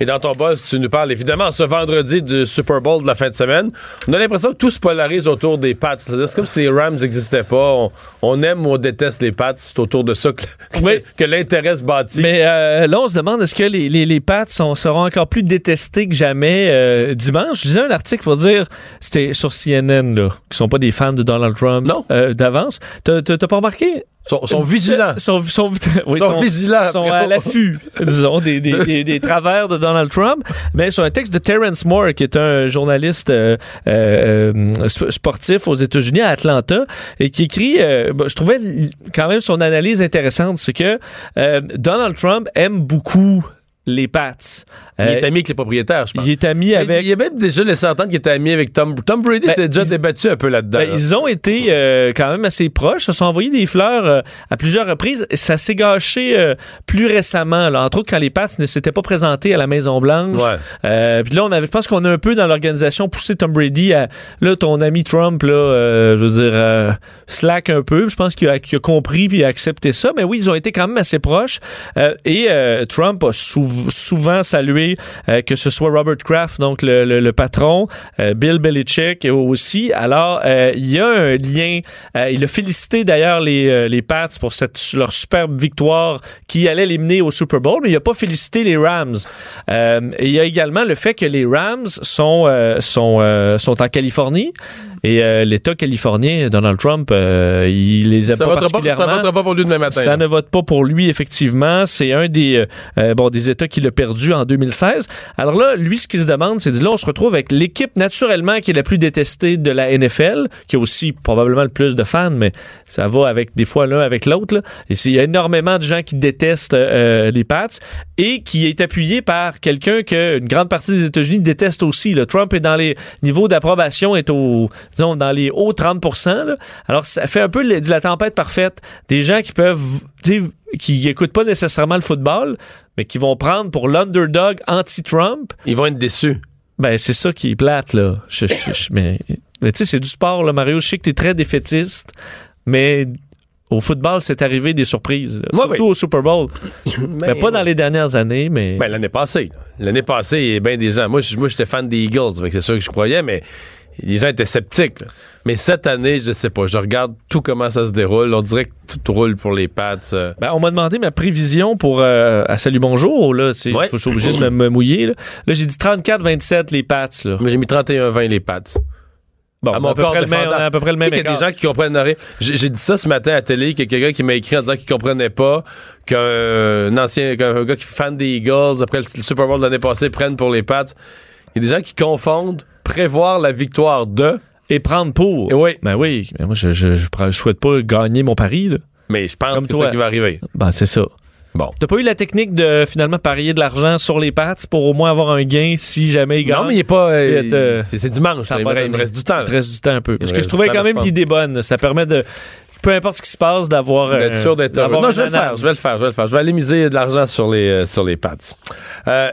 Et dans ton buzz, tu nous parles évidemment ce vendredi du Super Bowl de la fin de semaine. On a l'impression que tout se polarise autour des Pats. C'est comme si les Rams n'existaient pas. On, aime ou on déteste les Pats. C'est autour de ça que, que, l'intérêt se bâtit. Mais euh, là, on se demande est-ce que les, les, Pats seront encore plus détestés que jamais euh, dimanche? Je lisais un article, il faut dire, c'était sur CNN, là, qui sont pas des fans de Donald Trump euh, d'avance. T'as pas remarqué? Sont, sont vigilants. Sont, sont, oui, sont, vigilants. Sont à l'affût, disons, des, des, des, travers de Donald Trump. Mais sur un texte de Terrence Moore, qui est un journaliste euh, euh, sportif aux États-Unis, à Atlanta, et qui écrit, euh, je trouvais quand même son analyse intéressante, c'est que Donald Trump aime beaucoup les Pats. il est euh, ami avec les propriétaires, je pense. Il est ami avec. Il, a même déjà laissé entendre qu'il était ami avec Tom. Tom Brady ben, s'est déjà débattu un peu là-dedans. Ben, ils ont été euh, quand même assez proches. Ils se sont envoyés des fleurs euh, à plusieurs reprises. Ça s'est gâché plus récemment. Là. Entre autres, quand les Pats ne s'étaient pas présentés à la Maison-Blanche. Ouais. Puis là, on avait, je pense qu'on a un peu dans l'organisation poussé Tom Brady à. Là, ton ami Trump, là, je veux dire, slack un peu. Je pense qu'il a, a, compris puis a accepté ça. Mais oui, ils ont été quand même assez proches. et Trump a souvent souvent salué, euh, que ce soit Robert Kraft, donc le, le, le patron, euh, Bill Belichick aussi. Alors, euh, il y a un lien. Il a félicité d'ailleurs les, les Pats pour cette, leur superbe victoire qui allait les mener au Super Bowl, mais il n'a pas félicité les Rams. Et il y a également le fait que les Rams sont, sont, sont en Californie. Et euh, l'État californien, Donald Trump, euh, il les aime Ça pas pas, ça votera pas pour lui demain matin. Ça là. ne vote pas pour lui, effectivement. C'est un des, euh, bon, des États qu'il a perdu en 2016. Alors là, lui, ce qu'il se demande, c'est de là, on se retrouve avec l'équipe, naturellement, qui est la plus détestée de la NFL, qui a aussi probablement le plus de fans, mais ça va avec des fois l'un avec l'autre. Et il y a énormément de gens qui détestent euh, les Pats et qui est appuyé par quelqu'un que une grande partie des États-Unis déteste aussi. là. Trump est dans les niveaux d'approbation, est au, disons, dans les hauts 30 là. Alors, ça fait un peu de la tempête parfaite. Des gens qui peuvent, qui écoutent pas nécessairement le football, mais qui vont prendre pour l'underdog anti-Trump. Ils vont être déçus. Ben, c'est ça qui est plate, là. Je- je- je- mais mais tu sais, c'est du sport, là, Mario. Je sais que t'es très défaitiste, mais au football, c'est arrivé des surprises. là. Surtout oui. au Super Bowl. Ben, pas dans les dernières années, mais. Ben, l'année passée. L'année passée, il y a bien des gens. Moi, j'étais fan des Eagles, c'est sûr que je croyais, mais les gens étaient sceptiques. là. Mais cette année, je sais pas. Je regarde tout comment ça se déroule. On dirait que tout roule pour les Pats. euh. Ben, on m'a demandé ma prévision pour euh, à Salut Bonjour. Là, c'est, Ouais. je suis obligé de me, mouiller. Là, Là, j'ai dit 34-27 les Pats. Là. Moi, j'ai mis 31-20 les Pats. Bon, à mon peu corps près le même, on défendant. a à peu près le Tu sais même qu'il y a des gens qui comprennent rien. J'ai dit ça ce matin à la télé, qu'il y a quelqu'un qui m'a écrit en disant qu'il comprenait pas qu'un ancien, qu'un gars qui est fan des Eagles, après le, le Super Bowl de l'année passée, prenne pour les Pats. Il y a des gens qui confondent prévoir la victoire de. Et prendre pour. Et oui. Ben oui. Mais moi, je, je, je, souhaite pas gagner mon pari. Là. Mais je pense Comme que c'est ça qui va arriver. Ben, c'est ça. Bon. T'as pas eu la technique de finalement parier de l'argent sur les Pats pour au moins avoir un gain si jamais ils gagnent? Non, mais il est pas. euh, Il euh, c'est dimanche. ça il, me reste, il me reste du temps. Il te reste du temps un peu. Parce me que je trouvais quand même l'idée bonne. Ça permet de. Peu importe ce qui se passe, d'avoir. euh, D'être sûr d'être Non, un je vais le anal. faire, je vais le faire, je vais le faire. Je vais aller miser de l'argent sur les, euh, sur les Pats. Euh,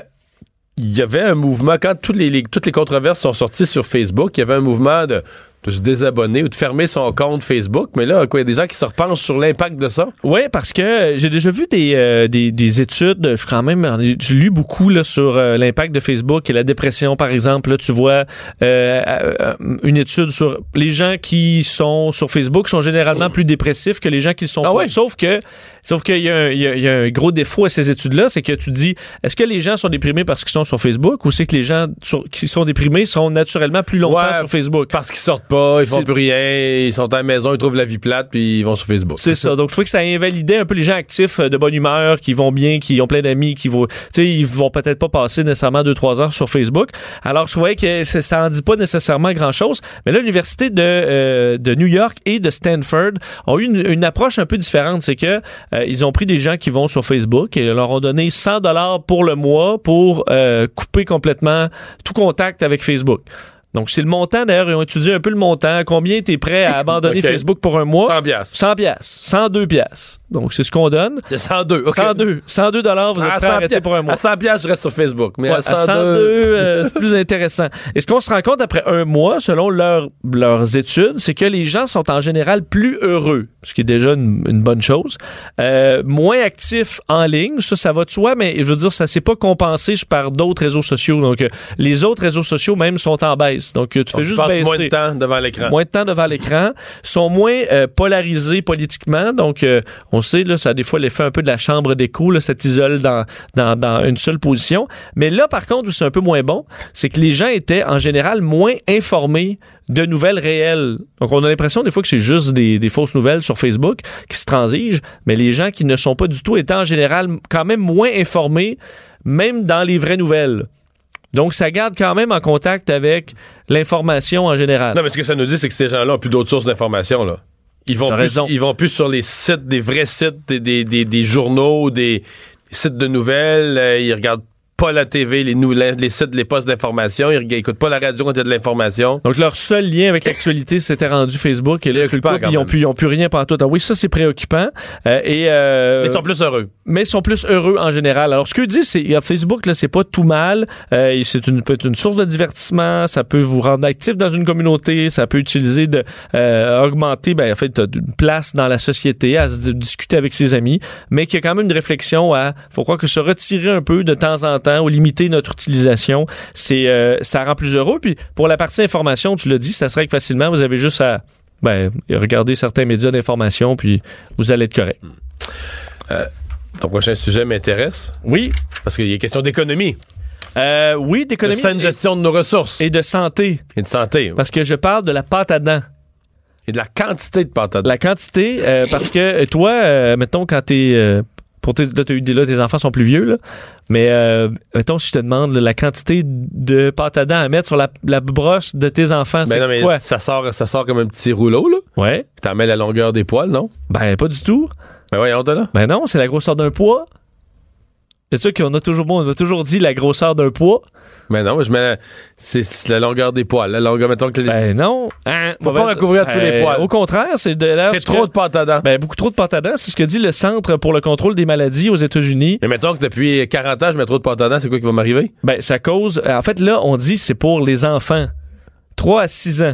il y avait un mouvement, quand toutes les, toutes les controverses sont sorties sur Facebook, il y avait un mouvement de, de se désabonner ou de fermer son compte Facebook. Mais là, quoi, il y a des gens qui se repenchent sur l'impact de ça. Oui, parce que j'ai déjà vu des, euh, des, des études, je suis quand même, j'ai lu beaucoup là, sur euh, l'impact de Facebook et la dépression, par exemple. Là, tu vois euh, euh, une étude sur les gens qui sont sur Facebook sont généralement plus dépressifs que les gens qui le sont Ah pas. ouais? Sauf que, sauf qu'il y, a un- il y y a un gros défaut à ces études-là, c'est que tu dis, est-ce que les gens sont déprimés parce qu'ils sont sur Facebook ou c'est que les gens sur- qui sont déprimés sont naturellement plus longtemps Ouais, sur Facebook? Parce qu'ils sortent pas, ils font plus rien, ils sont à la maison, ils trouvent la vie plate, puis ils vont sur Facebook. C'est ça. Donc, je trouvais que ça invalidait un peu les gens actifs euh, de bonne humeur, qui vont bien, qui ont plein d'amis, qui vont, tu sais, ils vont peut-être pas passer nécessairement deux, trois heures sur Facebook. Alors, je trouvais que ça en dit pas nécessairement grand chose. Mais là, l'université de, euh, de New York et de Stanford ont eu une, une approche un peu différente. C'est que, euh, ils ont pris des gens qui vont sur Facebook et leur ont donné 100 dollars pour le mois pour euh, couper complètement tout contact avec Facebook. Donc, c'est le montant, d'ailleurs, ils ont étudié un peu le montant. Combien tu es prêt à abandonner Ok. Facebook pour un mois? 100 piastres. 100 piastres, 102 piastres. Donc c'est ce qu'on donne. C'est 102. OK. 102, 102 dollars, vous êtes À prêt à 100 arrêter pour un mois. À 100 piastres, je reste sur Facebook. Mais Ouais, à 102... euh, c'est plus intéressant. Et ce qu'on se rend compte après un mois, selon leur- leurs études, c'est que les gens sont en général plus heureux, ce qui est déjà une, une bonne chose. Euh, moins actifs en ligne, ça, ça va de soi, mais je veux dire, ça s'est pas compensé par d'autres réseaux sociaux. Donc, euh, les autres réseaux sociaux même sont en baisse. Donc, tu fais On juste baisser moins de temps devant l'écran. moins de temps devant l'écran, sont moins euh, polarisés politiquement. Donc, euh, on sait, là, ça a des fois l'effet un peu de la chambre d'écho, là, ça t'isole dans, dans, dans une seule position. Mais là, par contre, où c'est un peu moins bon, c'est que les gens étaient en général moins informés de nouvelles réelles. Donc, on a l'impression des fois que c'est juste des, des fausses nouvelles sur Facebook qui se transigent, mais les gens qui ne sont pas du tout étant en général quand même moins informés, même dans les vraies nouvelles. Donc, ça garde quand même en contact avec l'information en général. Non, mais ce que ça nous dit, c'est que ces gens-là ont plus d'autres sources d'informations, là. Ils vont, plus, raison. ils vont plus sur les sites, des vrais sites, des, des, des, des journaux, des sites de nouvelles. euh, ils regardent pas la TV, les, les sites, les postes d'information. Ils, reg- ils écoutent pas la radio quand il y a de l'information. Donc, leur seul lien avec l'actualité, c'était rendu Facebook. Et là, ils n'ont plus, rien partout. Ah oui, ça, c'est préoccupant. Euh, et, euh, Ils sont plus heureux. mais ils sont plus heureux en général. Alors, ce que je dis, c'est Facebook, là, c'est pas tout mal. Euh, c'est une, peut être une source de divertissement. Ça peut vous rendre actif dans une communauté. Ça peut utiliser de euh, augmenter, ben, en fait, une place dans la société, à se discuter avec ses amis. Mais qu'il y a quand même une réflexion à, faut croire que se retirer un peu de temps en temps ou limiter notre utilisation, c'est, euh, ça rend plus heureux. Puis pour la partie information, tu l'as dit, ça se règle facilement. Vous avez juste à ben, regarder certains médias d'information, puis vous allez être correct. Ton prochain sujet m'intéresse Oui, parce qu'il y a question d'économie, euh, oui, de d'économie saine gestion de nos ressources et de santé. et de santé Parce que je parle de la pâte à dents. et de la quantité de pâte à dents. La quantité, euh, parce que euh, toi, euh, mettons, quand t'es. Pour tes, là, t'as eu des, là, tes enfants sont plus vieux, là. Mais, euh, mettons, si je te demande là, la quantité de pâte à dents à mettre sur la, la brosse de tes enfants, c'est Ben non, mais quoi? ça sort, ça sort comme un petit rouleau, là. Ouais. T'en mets la longueur des poils, non? Ben, pas du tout. Ben voyons, t'as là. Ben non, c'est la grosseur d'un poids. C'est sûr qu'on a toujours, bon, on a toujours dit la grosseur d'un poids. Ben non, je mets. C'est la longueur des poils. La longueur, mettons que les- Ben non. Hein, Faut pas recouvrir tous les poils. Au contraire, c'est de là. C'est trop de pâte à dents. Ben, beaucoup trop de pâte à dents. C'est ce que dit le Centre pour le contrôle des maladies aux États-Unis. Mais mettons que depuis 40 ans, je mets trop de pâte à dents, c'est quoi qui va m'arriver? Ben, ça cause. En fait, là, on dit c'est pour les enfants. 3 à 6 ans.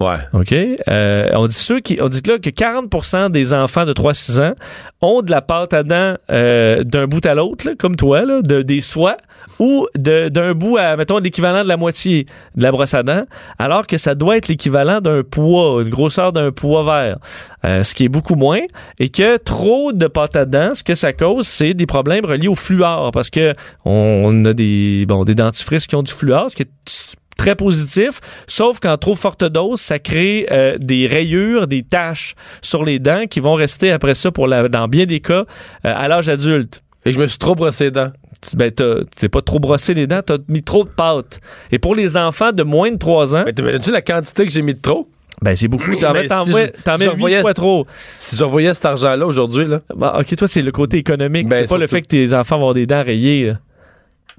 Ouais. OK? Euh, on dit ceux qui. On dit là que 40% des enfants de 3 à 6 ans ont de la pâte à dents euh, d'un bout à l'autre, comme toi, là, de, des soies, ou d'un bout à, mettons, l'équivalent de la moitié de la brosse à dents, alors que ça doit être l'équivalent d'un poids, une grosseur d'un poids vert, euh, ce qui est beaucoup moins, et que trop de pâte à dents, ce que ça cause, c'est des problèmes reliés au fluor, parce que on a des, bon, des dentifrices qui ont du fluor, ce qui est très positif, sauf qu'en trop forte dose, ça crée euh, des rayures, des taches sur les dents qui vont rester après ça, pour la, dans bien des cas, euh, à l'âge adulte. Et je me suis trop brossé les dents. Ben, t'as- t'es pas trop brossé les dents, t'as mis trop de pâte. Et pour les enfants de moins de 3 ans, Mais t'imagines-tu la quantité que j'ai mis de trop? ben c'est beaucoup. T'en mets, t'en mets- fois trop. Si je revoyais cet argent-là aujourd'hui, là. Bah, ok, toi, c'est le côté économique. Ben, c'est pas le fait que tes enfants vont avoir des dents rayées. là.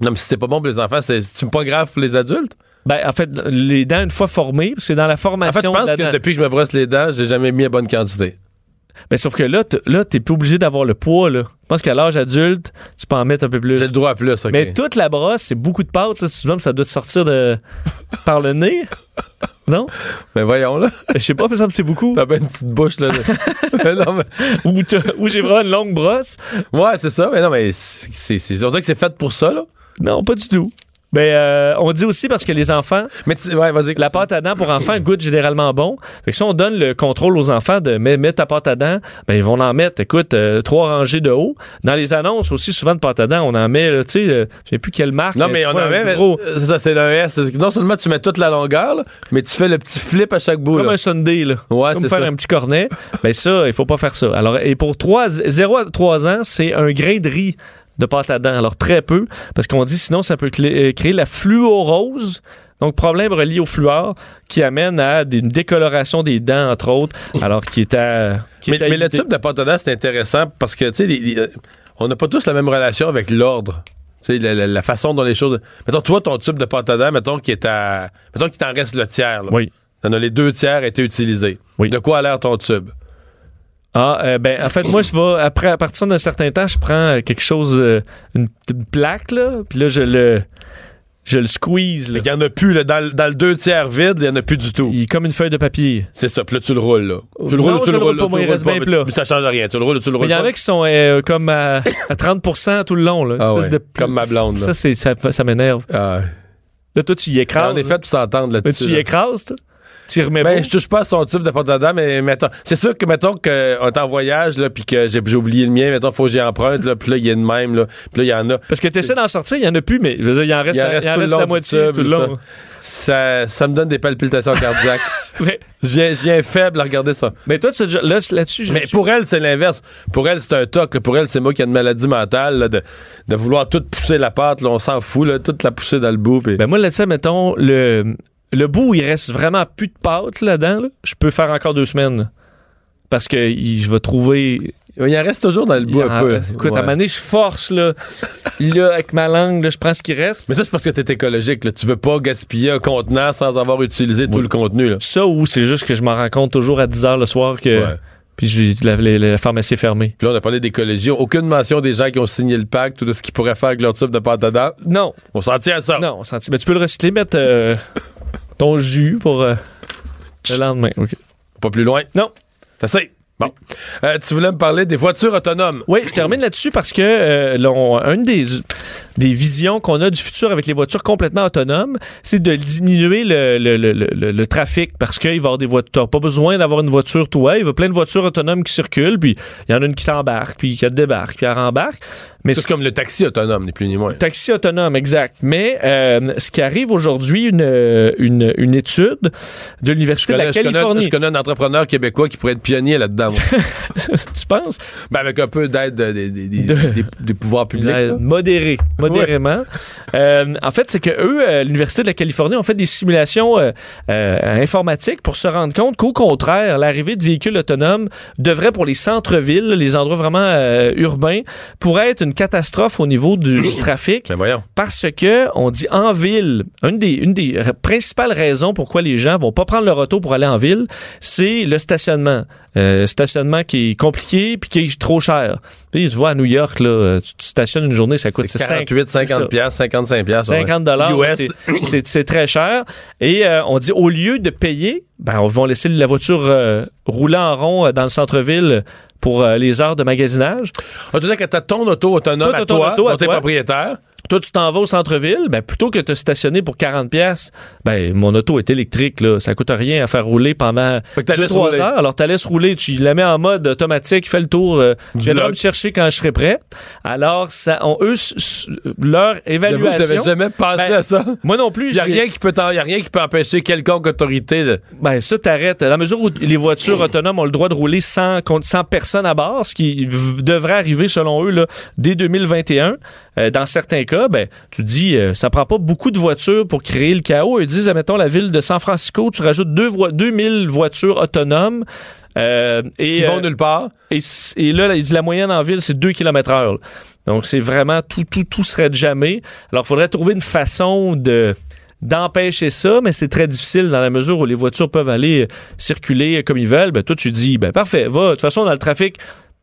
Non, mais si c'est pas bon pour les enfants, c'est c'est pas grave pour les adultes? Ben, en fait, les dents, une fois formées, c'est dans la En formation fait, je pense de la que depuis que je me brosse les dents, j'ai jamais mis la bonne quantité. Ben, sauf que là, là, t'es plus obligé d'avoir le poids, là. Je pense qu'à l'âge adulte, tu peux en mettre un peu plus. J'ai le droit à plus, OK. Mais toute la brosse, c'est beaucoup de pâte, là. Souvent, ça doit te sortir de... par le nez. Non? Mais voyons, là. Je sais pas, par exemple, c'est beaucoup. T'as bien une petite bouche, là. non, mais- Ou, j'ai vraiment une longue brosse. Ouais, c'est ça. Mais non, mais c'est, c'est, on dirait que c'est fait pour ça, là. Non, pas du tout. Ben, euh, on dit aussi parce que les enfants, Mais ouais, vas-y. la pâte à dents pour enfants goûte généralement bon. Fait que si on donne le contrôle aux enfants de mettre ta pâte à dents, ben ils vont en mettre, écoute, euh, trois rangées de haut. Dans les annonces aussi, souvent de pâte à dents, on en met, tu sais, euh, je sais plus quelle marque. Non, euh, mais on en met, mais- c'est ça, c'est le S. Non seulement tu mets toute la longueur, là, mais tu fais le petit flip à chaque bout, Comme là. un Sunday, là. Ouais, Comme faire ça. un petit cornet. ben ça, il faut pas faire ça. Alors, et pour 3, 0 à 3 ans, c'est un grain de riz de pâte à dents. Alors, très peu, parce qu'on dit sinon, ça peut euh, créer la fluorose. Donc, problème relié au fluor qui amène à des- une décoloration des dents, entre autres, alors qui est à. qui Mais, est à mais le tube de pâte à dents, c'est intéressant parce que, tu sais, les- on n'a pas tous la même relation avec l'ordre. Tu sais, la, la- la façon dont les choses. Mettons, toi, ton tube de pâte à dents, mettons qu'il est à. Mettons qu'il t'en reste le tiers, là. Oui. T'en as les deux tiers été utilisés. Oui. De quoi a l'air ton tube? Ah, euh, ben, en fait, moi, je vais, après, à partir d'un certain temps, je prends euh, quelque chose, euh, une, une plaque, là, puis là, je le. Je le squeeze, là. Il y en a plus, là. Dans, le- dans le deux tiers vide, il y en a plus du tout. Il est comme une feuille de papier. C'est ça. Puis là, tu le roules, là. Tu le roules, ou tu le le roules, roule pas, là, moi, tu il reste bien plat. tu- Ça change rien. Tu le roules, ou tu le roules. il y en a qui sont euh, comme à, à 30% tout le long. Là. Une Ah espèce ouais. de- Comme ma blonde, là. Ça, ça, ça m'énerve. Ah, Là, toi, tu y écrases. est fait pour s'entendre Mais là-dessus. tu y écrases, toi? Tu remets Ben, je touche pas à son tube de à dents, mais mettons, c'est sûr que, mettons, qu'on est en voyage, là, puis que j'ai, oublié le mien, mettons, faut que j'y emprunte, là, puis là, il y a une même, là, puis là, il y en a. Parce que tu essaies d'en sortir, il y en a plus, mais je veux dire, il en reste, Il en reste il en reste long la moitié tube, tout le long. Ça, ça me donne des palpitations cardiaques. Mais, je, viens, je viens faible à regarder ça. mais toi, tu là, là-dessus, je Mais pour elle, c'est l'inverse. Pour elle, c'est un toc. là. Pour elle, c'est moi qui ai une maladie mentale, là, de, de vouloir tout pousser la pâte, là, on s'en fout, là, toute la pousser dans le bout. puis- Ben moi, là-dessus, mettons, le, le bout où il reste vraiment plus de pâte là-dedans, là, je peux faire encore deux semaines. Parce que il- je vais trouver. Il en reste toujours dans le bout un peu. Écoute, Ouais. à un moment donné, je force, là. là, avec ma langue, là, je prends ce qui reste. Mais ça, c'est parce que t'es écologique. Là. Tu veux pas gaspiller un contenant sans avoir utilisé tout le contenu. Là. Ça ou c'est juste que je m'en rends compte toujours à 10 h le soir que. Ouais. Puis la, la- la pharmacie est fermée. Puis là, on a parlé d'écologie. Aucune mention des gens qui ont signé le pacte ou de ce qu'ils pourraient faire avec leur tube de pâte à dents? Non, On s'en tient à ça. non, on s'en. Mais tu peux le recycler, mettre euh, ton jus pour euh, le lendemain. OK. Pas plus loin? Non. C'est assez. Bon. Euh, tu voulais me parler des voitures autonomes. Oui, je termine là-dessus parce que euh, une des, des visions qu'on a du futur avec les voitures complètement autonomes, c'est de diminuer le, le, le, le, le trafic parce qu'il va y avoir des voitures. pas besoin d'avoir une voiture toi. Il y a plein de voitures autonomes qui circulent, puis il y en a une qui t'embarque, puis qui te débarque, puis elle rembarque. Mais C'est comme le taxi autonome, ni plus ni moins. Taxi autonome, exact. Mais euh, ce qui arrive aujourd'hui, une, une, une étude de l'Université de la je connais- Californie. je connais un entrepreneur québécois qui pourrait être pionnier là-dedans. tu penses? ben, avec un peu d'aide de- des- des- des- De- des- des pouvoirs publics. Là. modéré, modérément. Euh, en fait, c'est que eux, euh, l'université de la Californie, ont fait des simulations euh, euh, informatiques pour se rendre compte qu'au contraire, l'arrivée de véhicules autonomes devrait pour les centres-villes, les endroits vraiment urbains, pourrait être une catastrophe au niveau du, du trafic. Ben voyons. Parce que on dit en ville, une des, une des principales raisons pourquoi les gens vont pas prendre leur auto pour aller en ville, c'est le stationnement. Stationnement qui est compliqué puis qui est trop cher. Puis tu vois à New York là, tu, tu stationnes une journée, ça coûte C'est cinq- 48, c'est 50 ça. piastres, 55 piastres. 50 dollars, US. c'est- très cher. Et euh, on dit au lieu de payer, ben on va laisser la voiture euh, rouler en rond euh, dans le centre-ville pour euh, les heures de magasinage. On te dit que t'as ton auto autonome Toi, à ton toi, auto à dont t'es toi. propriétaire. Toi, tu t'en vas au centre-ville, ben plutôt que de te stationner pour 40 pièces, ben mon auto est électrique là, ça coûte rien à faire rouler pendant Fait que t'as laissé 3 rouler. heures. Alors tu laisses rouler, tu la mets en mode automatique, fait le tour, euh, tu viendras me chercher quand je serai prêt. Alors ça on eux leur évaluation. j'avais jamais pensé Ben, à ça. Moi non plus, Il y a rien qui peut y a rien qui peut empêcher quelconque autorité de. Ben, ça, t'arrêtes. À la mesure où les voitures autonomes ont le droit de rouler sans, sans personne à bord, ce qui devrait arriver, selon eux, là, dès 2021, euh, dans certains cas, ben, tu dis, euh, ça prend pas beaucoup de voitures pour créer le chaos. Ils disent, admettons, la ville de San Francisco, tu rajoutes deux voi- 2000 voitures autonomes. euh, et, Qui vont euh, nulle part. et, et là, dit la moyenne en ville, c'est 2 km heure. Donc, c'est vraiment tout, tout, tout serait de jamais. Alors, il faudrait trouver une façon de d'empêcher ça, mais c'est très difficile dans la mesure où les voitures peuvent aller euh, circuler comme ils veulent. Ben, toi, tu dis, ben, parfait, va. De toute façon, dans le trafic,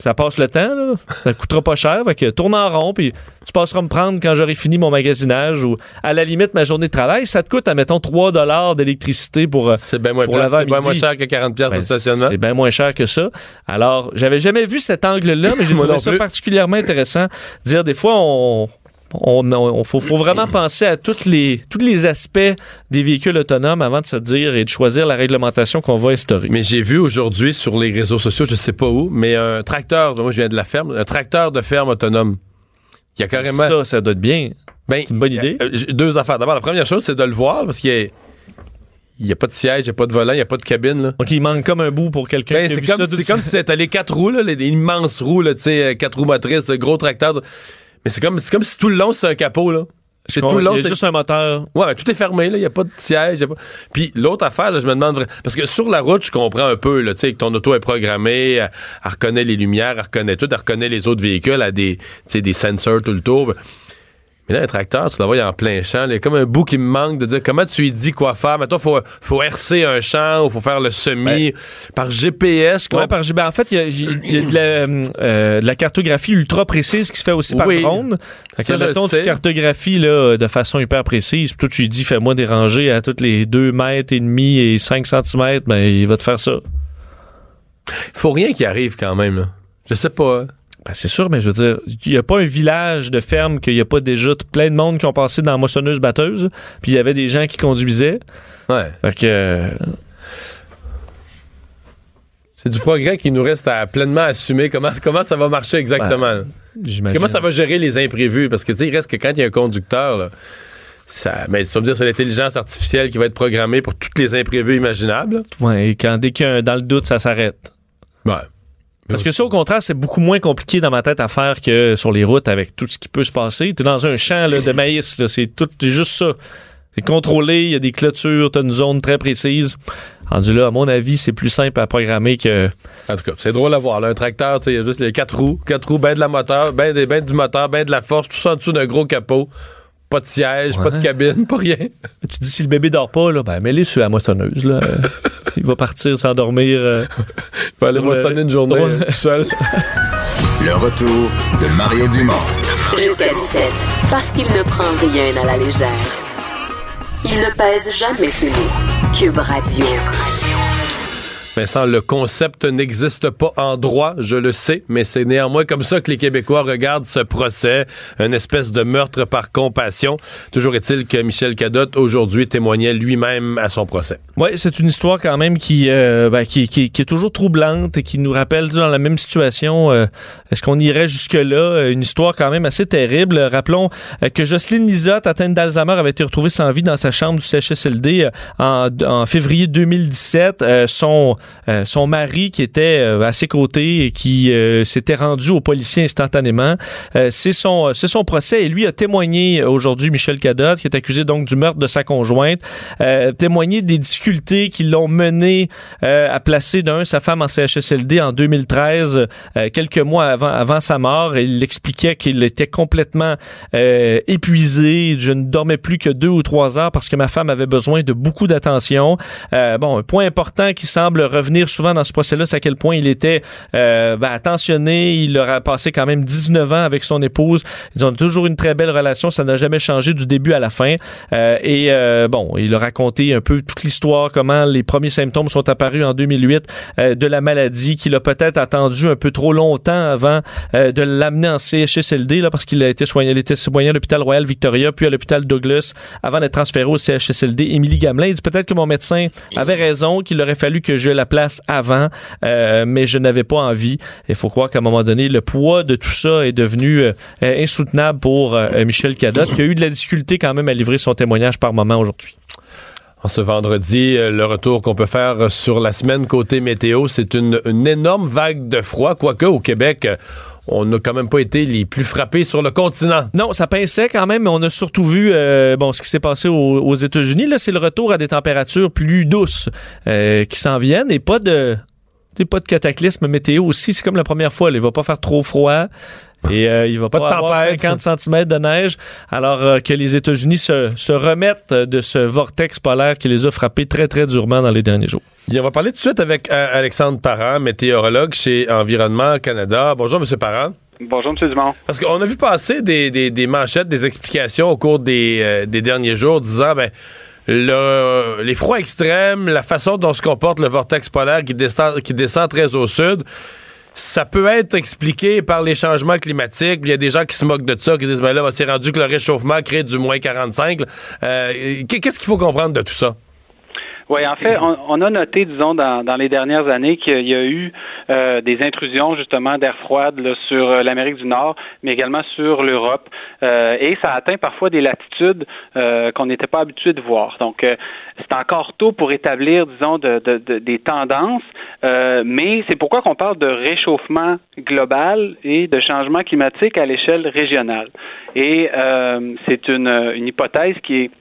ça passe le temps, là. ça coûtera pas cher. Fait que tourne en rond, puis tu passeras me prendre quand j'aurai fini mon magasinage ou à la limite ma journée de travail. Ça te coûte, admettons, 3 dollars d'électricité pour, C'est bien moins, Pour c'est bien moins cher que 40 piastres ben, de stationnement. C'est bien moins cher que ça. Alors, j'avais jamais vu cet angle-là, mais j'ai trouvé ça plus. particulièrement intéressant. Dire des fois, on, on, on- faut, faut vraiment penser à toutes les, tous les aspects des véhicules autonomes avant de se dire et de choisir la réglementation qu'on va instaurer. Mais j'ai vu aujourd'hui sur les réseaux sociaux, je sais pas où, mais un tracteur, moi je viens de la ferme, un tracteur de ferme autonome. Il y a carrément. Ça, ça doit être bien. Ben, une bonne idée. euh, deux affaires. D'abord, la première chose, c'est de le voir parce qu'il y a. Il n'y a pas de siège, il n'y a pas de volant, il n'y a pas de cabine. Là. Donc, il manque comme un bout pour quelqu'un Ben, c'est comme, tout comme si c'était les quatre roues, là, les, les immenses roues, là, tu sais, euh, quatre roues motrices, gros tracteur. Mais c'est comme, c'est comme si tout le long, c'est un capot. Là. C'est tout le long, c'est juste un moteur. Ouais, mais tout est fermé, là. Il n'y a pas de siège. y a pas... Puis l'autre affaire, là, je me demande. Parce que sur la route, je comprends un peu, là, tu sais, que ton auto est programmée, elle, elle reconnaît les lumières, elle reconnaît tout, elle reconnaît les autres véhicules, elle a des, tu sais, des sensors tout le tour. Mais là, un tracteur, tu il est en plein champ. Il y a comme un bout qui me manque de dire comment tu lui dis quoi faire? Maintenant, faut, faut hercer un champ ou faut faire le semi. Par GPS. Ouais, par ben, en fait, il y a, il y a de, la, euh, de la cartographie ultra précise qui se fait aussi par Oui. drone. Ça, mettons, tu cartographies là, de façon hyper précise. Puis toi, tu lui dis, fais-moi des rangées à toutes les 2 mètres et demi et 5 cm. Ben, il va te faire ça. Faut rien qui arrive quand même, là. Je sais pas. Ben, c'est sûr, mais je veux dire, il n'y a pas un village de ferme qu'il n'y a pas déjà tout- plein de monde qui ont passé dans la moissonneuse-batteuse. Puis il y avait des gens qui conduisaient. Ouais. Fait que... euh, C'est du progrès qui nous reste à pleinement assumer comment, comment ça va marcher exactement. j'imagine. Comment ça va gérer les imprévus? Parce que, tu sais, il reste que quand il y a un conducteur, là, ça, mais ça veut dire que c'est l'intelligence artificielle qui va être programmée pour tous les imprévus imaginables. Ouais, et quand, dès qu'il y a un dans le doute, ça s'arrête. Ouais. Parce que ça, au contraire, c'est beaucoup moins compliqué dans ma tête à faire que sur les routes avec tout ce qui peut se passer. T'es dans un champ de maïs, c'est tout, juste ça. C'est contrôlé, il y a des clôtures, tu as une zone très précise. Rendu là, à mon avis, c'est plus simple à programmer que. En tout cas, c'est drôle à voir. Un tracteur, il y a juste les quatre roues, quatre roues, ben de la moteur, ben, ben du moteur, ben de la force, tout ça en dessous d'un gros capot. Pas de siège, pas de cabine, pas rien. Tu dis si le bébé dort pas, là, ben mets-le sur la moissonneuse. Là. il va partir s'endormir. Euh, il va aller moissonner une journée tout seul. Le retour de Mario Dumont. Jusqu'à 17, parce qu'il ne prend rien à la légère. Il ne pèse jamais ses mots. Cube Radio. Vincent, le concept n'existe pas en droit, je le sais, mais c'est néanmoins comme ça que les Québécois regardent ce procès, une espèce de meurtre par compassion. Toujours est-il que Michel Cadotte aujourd'hui témoignait lui-même à son procès. Oui, c'est une histoire quand même qui, euh, ben, qui, qui, qui, est toujours troublante et qui nous rappelle dans la même situation. Euh, est-ce qu'on irait jusque-là? Une histoire quand même assez terrible. Rappelons euh, que Jocelyne Lisotte, atteinte d'Alzheimer, avait été retrouvée sans vie dans sa chambre du CHSLD en, en février 2017. son euh, son mari qui était euh, à ses côtés et qui euh, s'était rendu au policier instantanément. c'est son c'est son procès et lui a témoigné aujourd'hui Michel Cadotte qui est accusé donc du meurtre de sa conjointe, témoigné des difficultés qui l'ont mené à placer d'un sa femme en CHSLD en 2013 quelques mois avant avant sa mort il expliquait qu'il était complètement épuisé, je ne dormais plus que deux ou trois heures parce que ma femme avait besoin de beaucoup d'attention. bon, un point important qui semble revenir souvent dans ce procès-là, c'est à quel point il était euh, ben, attentionné. Il aura passé quand même 19 ans avec son épouse. Ils ont toujours une très belle relation. Ça n'a jamais changé du début à la fin. Euh, et euh, bon, il a raconté un peu toute l'histoire, comment les premiers symptômes sont apparus en 2008 euh, de la maladie, qu'il a peut-être attendu un peu trop longtemps avant euh, de l'amener en CHSLD, là, parce qu'il a été soigné, il était soigné à l'hôpital Royal Victoria, puis à l'hôpital Douglas, avant d'être transféré au CHSLD. Émilie Gamelin, il dit peut-être que mon médecin avait raison, qu'il aurait fallu que je la place avant, euh, mais je n'avais pas envie. Il faut croire qu'à un moment donné, le poids de tout ça est devenu euh, insoutenable pour euh, Michel Cadotte, qui a eu de la difficulté quand même à livrer son témoignage par moment aujourd'hui. En ce vendredi, le retour qu'on peut faire sur la semaine côté météo, c'est une, une, énorme vague de froid, quoique au Québec, on n'a quand même pas été les plus frappés sur le continent. Non, ça pinçait quand même, mais on a surtout vu bon ce qui s'est passé aux, États-Unis. Là, c'est le retour à des températures plus douces qui s'en viennent et pas de pas de cataclysme météo aussi. C'est comme la première fois. il va pas faire trop froid. Et euh, il va pas, pas avoir 50 cm de neige, alors euh, que les États-Unis se, se, remettent de ce vortex polaire qui les a frappés très, très durement dans les derniers jours. on va parler tout de suite avec euh, Alexandre Parent, météorologue chez Environnement Canada. Bonjour, M. Parent. Bonjour, M. Dumont. Parce qu'on a vu passer des, des, des, manchettes, des explications au cours des, des derniers jours disant, ben, le, les froids extrêmes, la façon dont se comporte le vortex polaire qui descend, qui descend très au sud, ça peut être expliqué par les changements climatiques. Il y a des gens qui se moquent de ça, qui disent, ben là, c'est rendu que le réchauffement crée du moins 45. Euh, Qu'est-ce qu'il faut comprendre de tout ça? Oui, en fait, on, a noté, disons, dans, les dernières années qu'il y a eu euh, des intrusions justement d'air froid sur euh, l'Amérique du Nord, mais également sur l'Europe, euh, et ça atteint parfois des latitudes qu'on n'était pas habitué de voir. Donc, c'est encore tôt pour établir, disons, de, de, des tendances, mais c'est pourquoi qu'on parle de réchauffement global et de changement climatique à l'échelle régionale. Et c'est une hypothèse qui est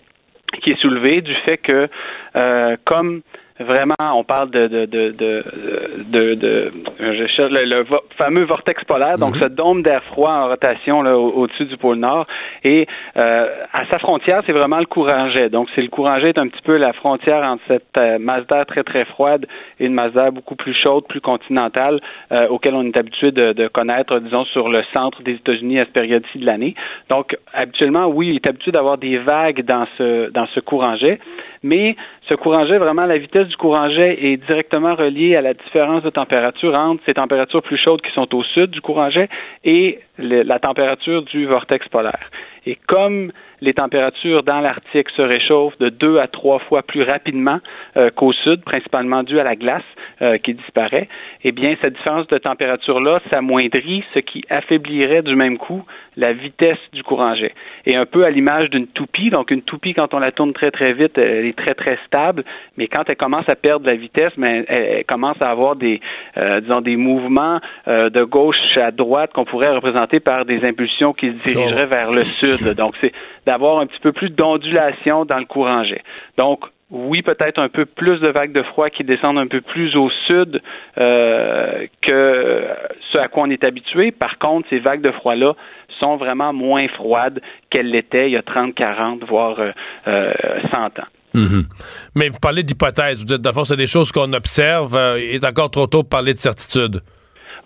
qui est soulevé du fait que, euh, comme vraiment, on parle de, de, de, de, de, de je cherche le, fameux vortex polaire, donc mhm. ce dôme d'air froid en rotation là, au-dessus du pôle Nord. Et euh, à sa frontière, c'est vraiment le courant jet. Donc, c'est le courant jet est un petit peu la frontière entre cette euh, masse d'air très, très froide et une masse d'air beaucoup plus chaude, plus continentale, euh, auquel on est habitué de, de, connaître, disons, sur le centre des États-Unis à cette période-ci de l'année. Donc, habituellement, oui, il est habitué d'avoir des vagues dans ce, dans ce courant jet, mais ce courant jet, vraiment, la vitesse du courant jet est directement reliée à la différence de température entre ces températures plus chaudes qui sont au sud du courant jet et la température du vortex polaire. Et comme les températures dans l'Arctique se réchauffent de deux à trois fois plus rapidement euh, qu'au sud, principalement dû à la glace euh, qui disparaît, eh bien, cette différence de température-là s'amoindrit, ce qui affaiblirait du même coup la vitesse du courant jet. Et un peu à l'image d'une toupie, donc une toupie, quand on la tourne très, très vite, elle est très, très stable, mais quand elle commence à perdre la vitesse, mais elle, commence à avoir des, euh, disons, des mouvements de gauche à droite qu'on pourrait représenter par des impulsions qui se dirigeraient vers le sud. Donc, c'est d'avoir un petit peu plus d'ondulation dans le courant jet. Donc, oui, peut-être un peu plus de vagues de froid qui descendent un peu plus au sud euh, que ce à quoi on est habitué. Par contre, ces vagues de froid-là sont vraiment moins froides qu'elles l'étaient il y a 30, 40, voire euh, 100 euh, ans. Mhm. Mais vous parlez d'hypothèses. Vous dites, d'abord, c'est des choses qu'on observe. Euh, il est encore trop tôt pour parler de certitude.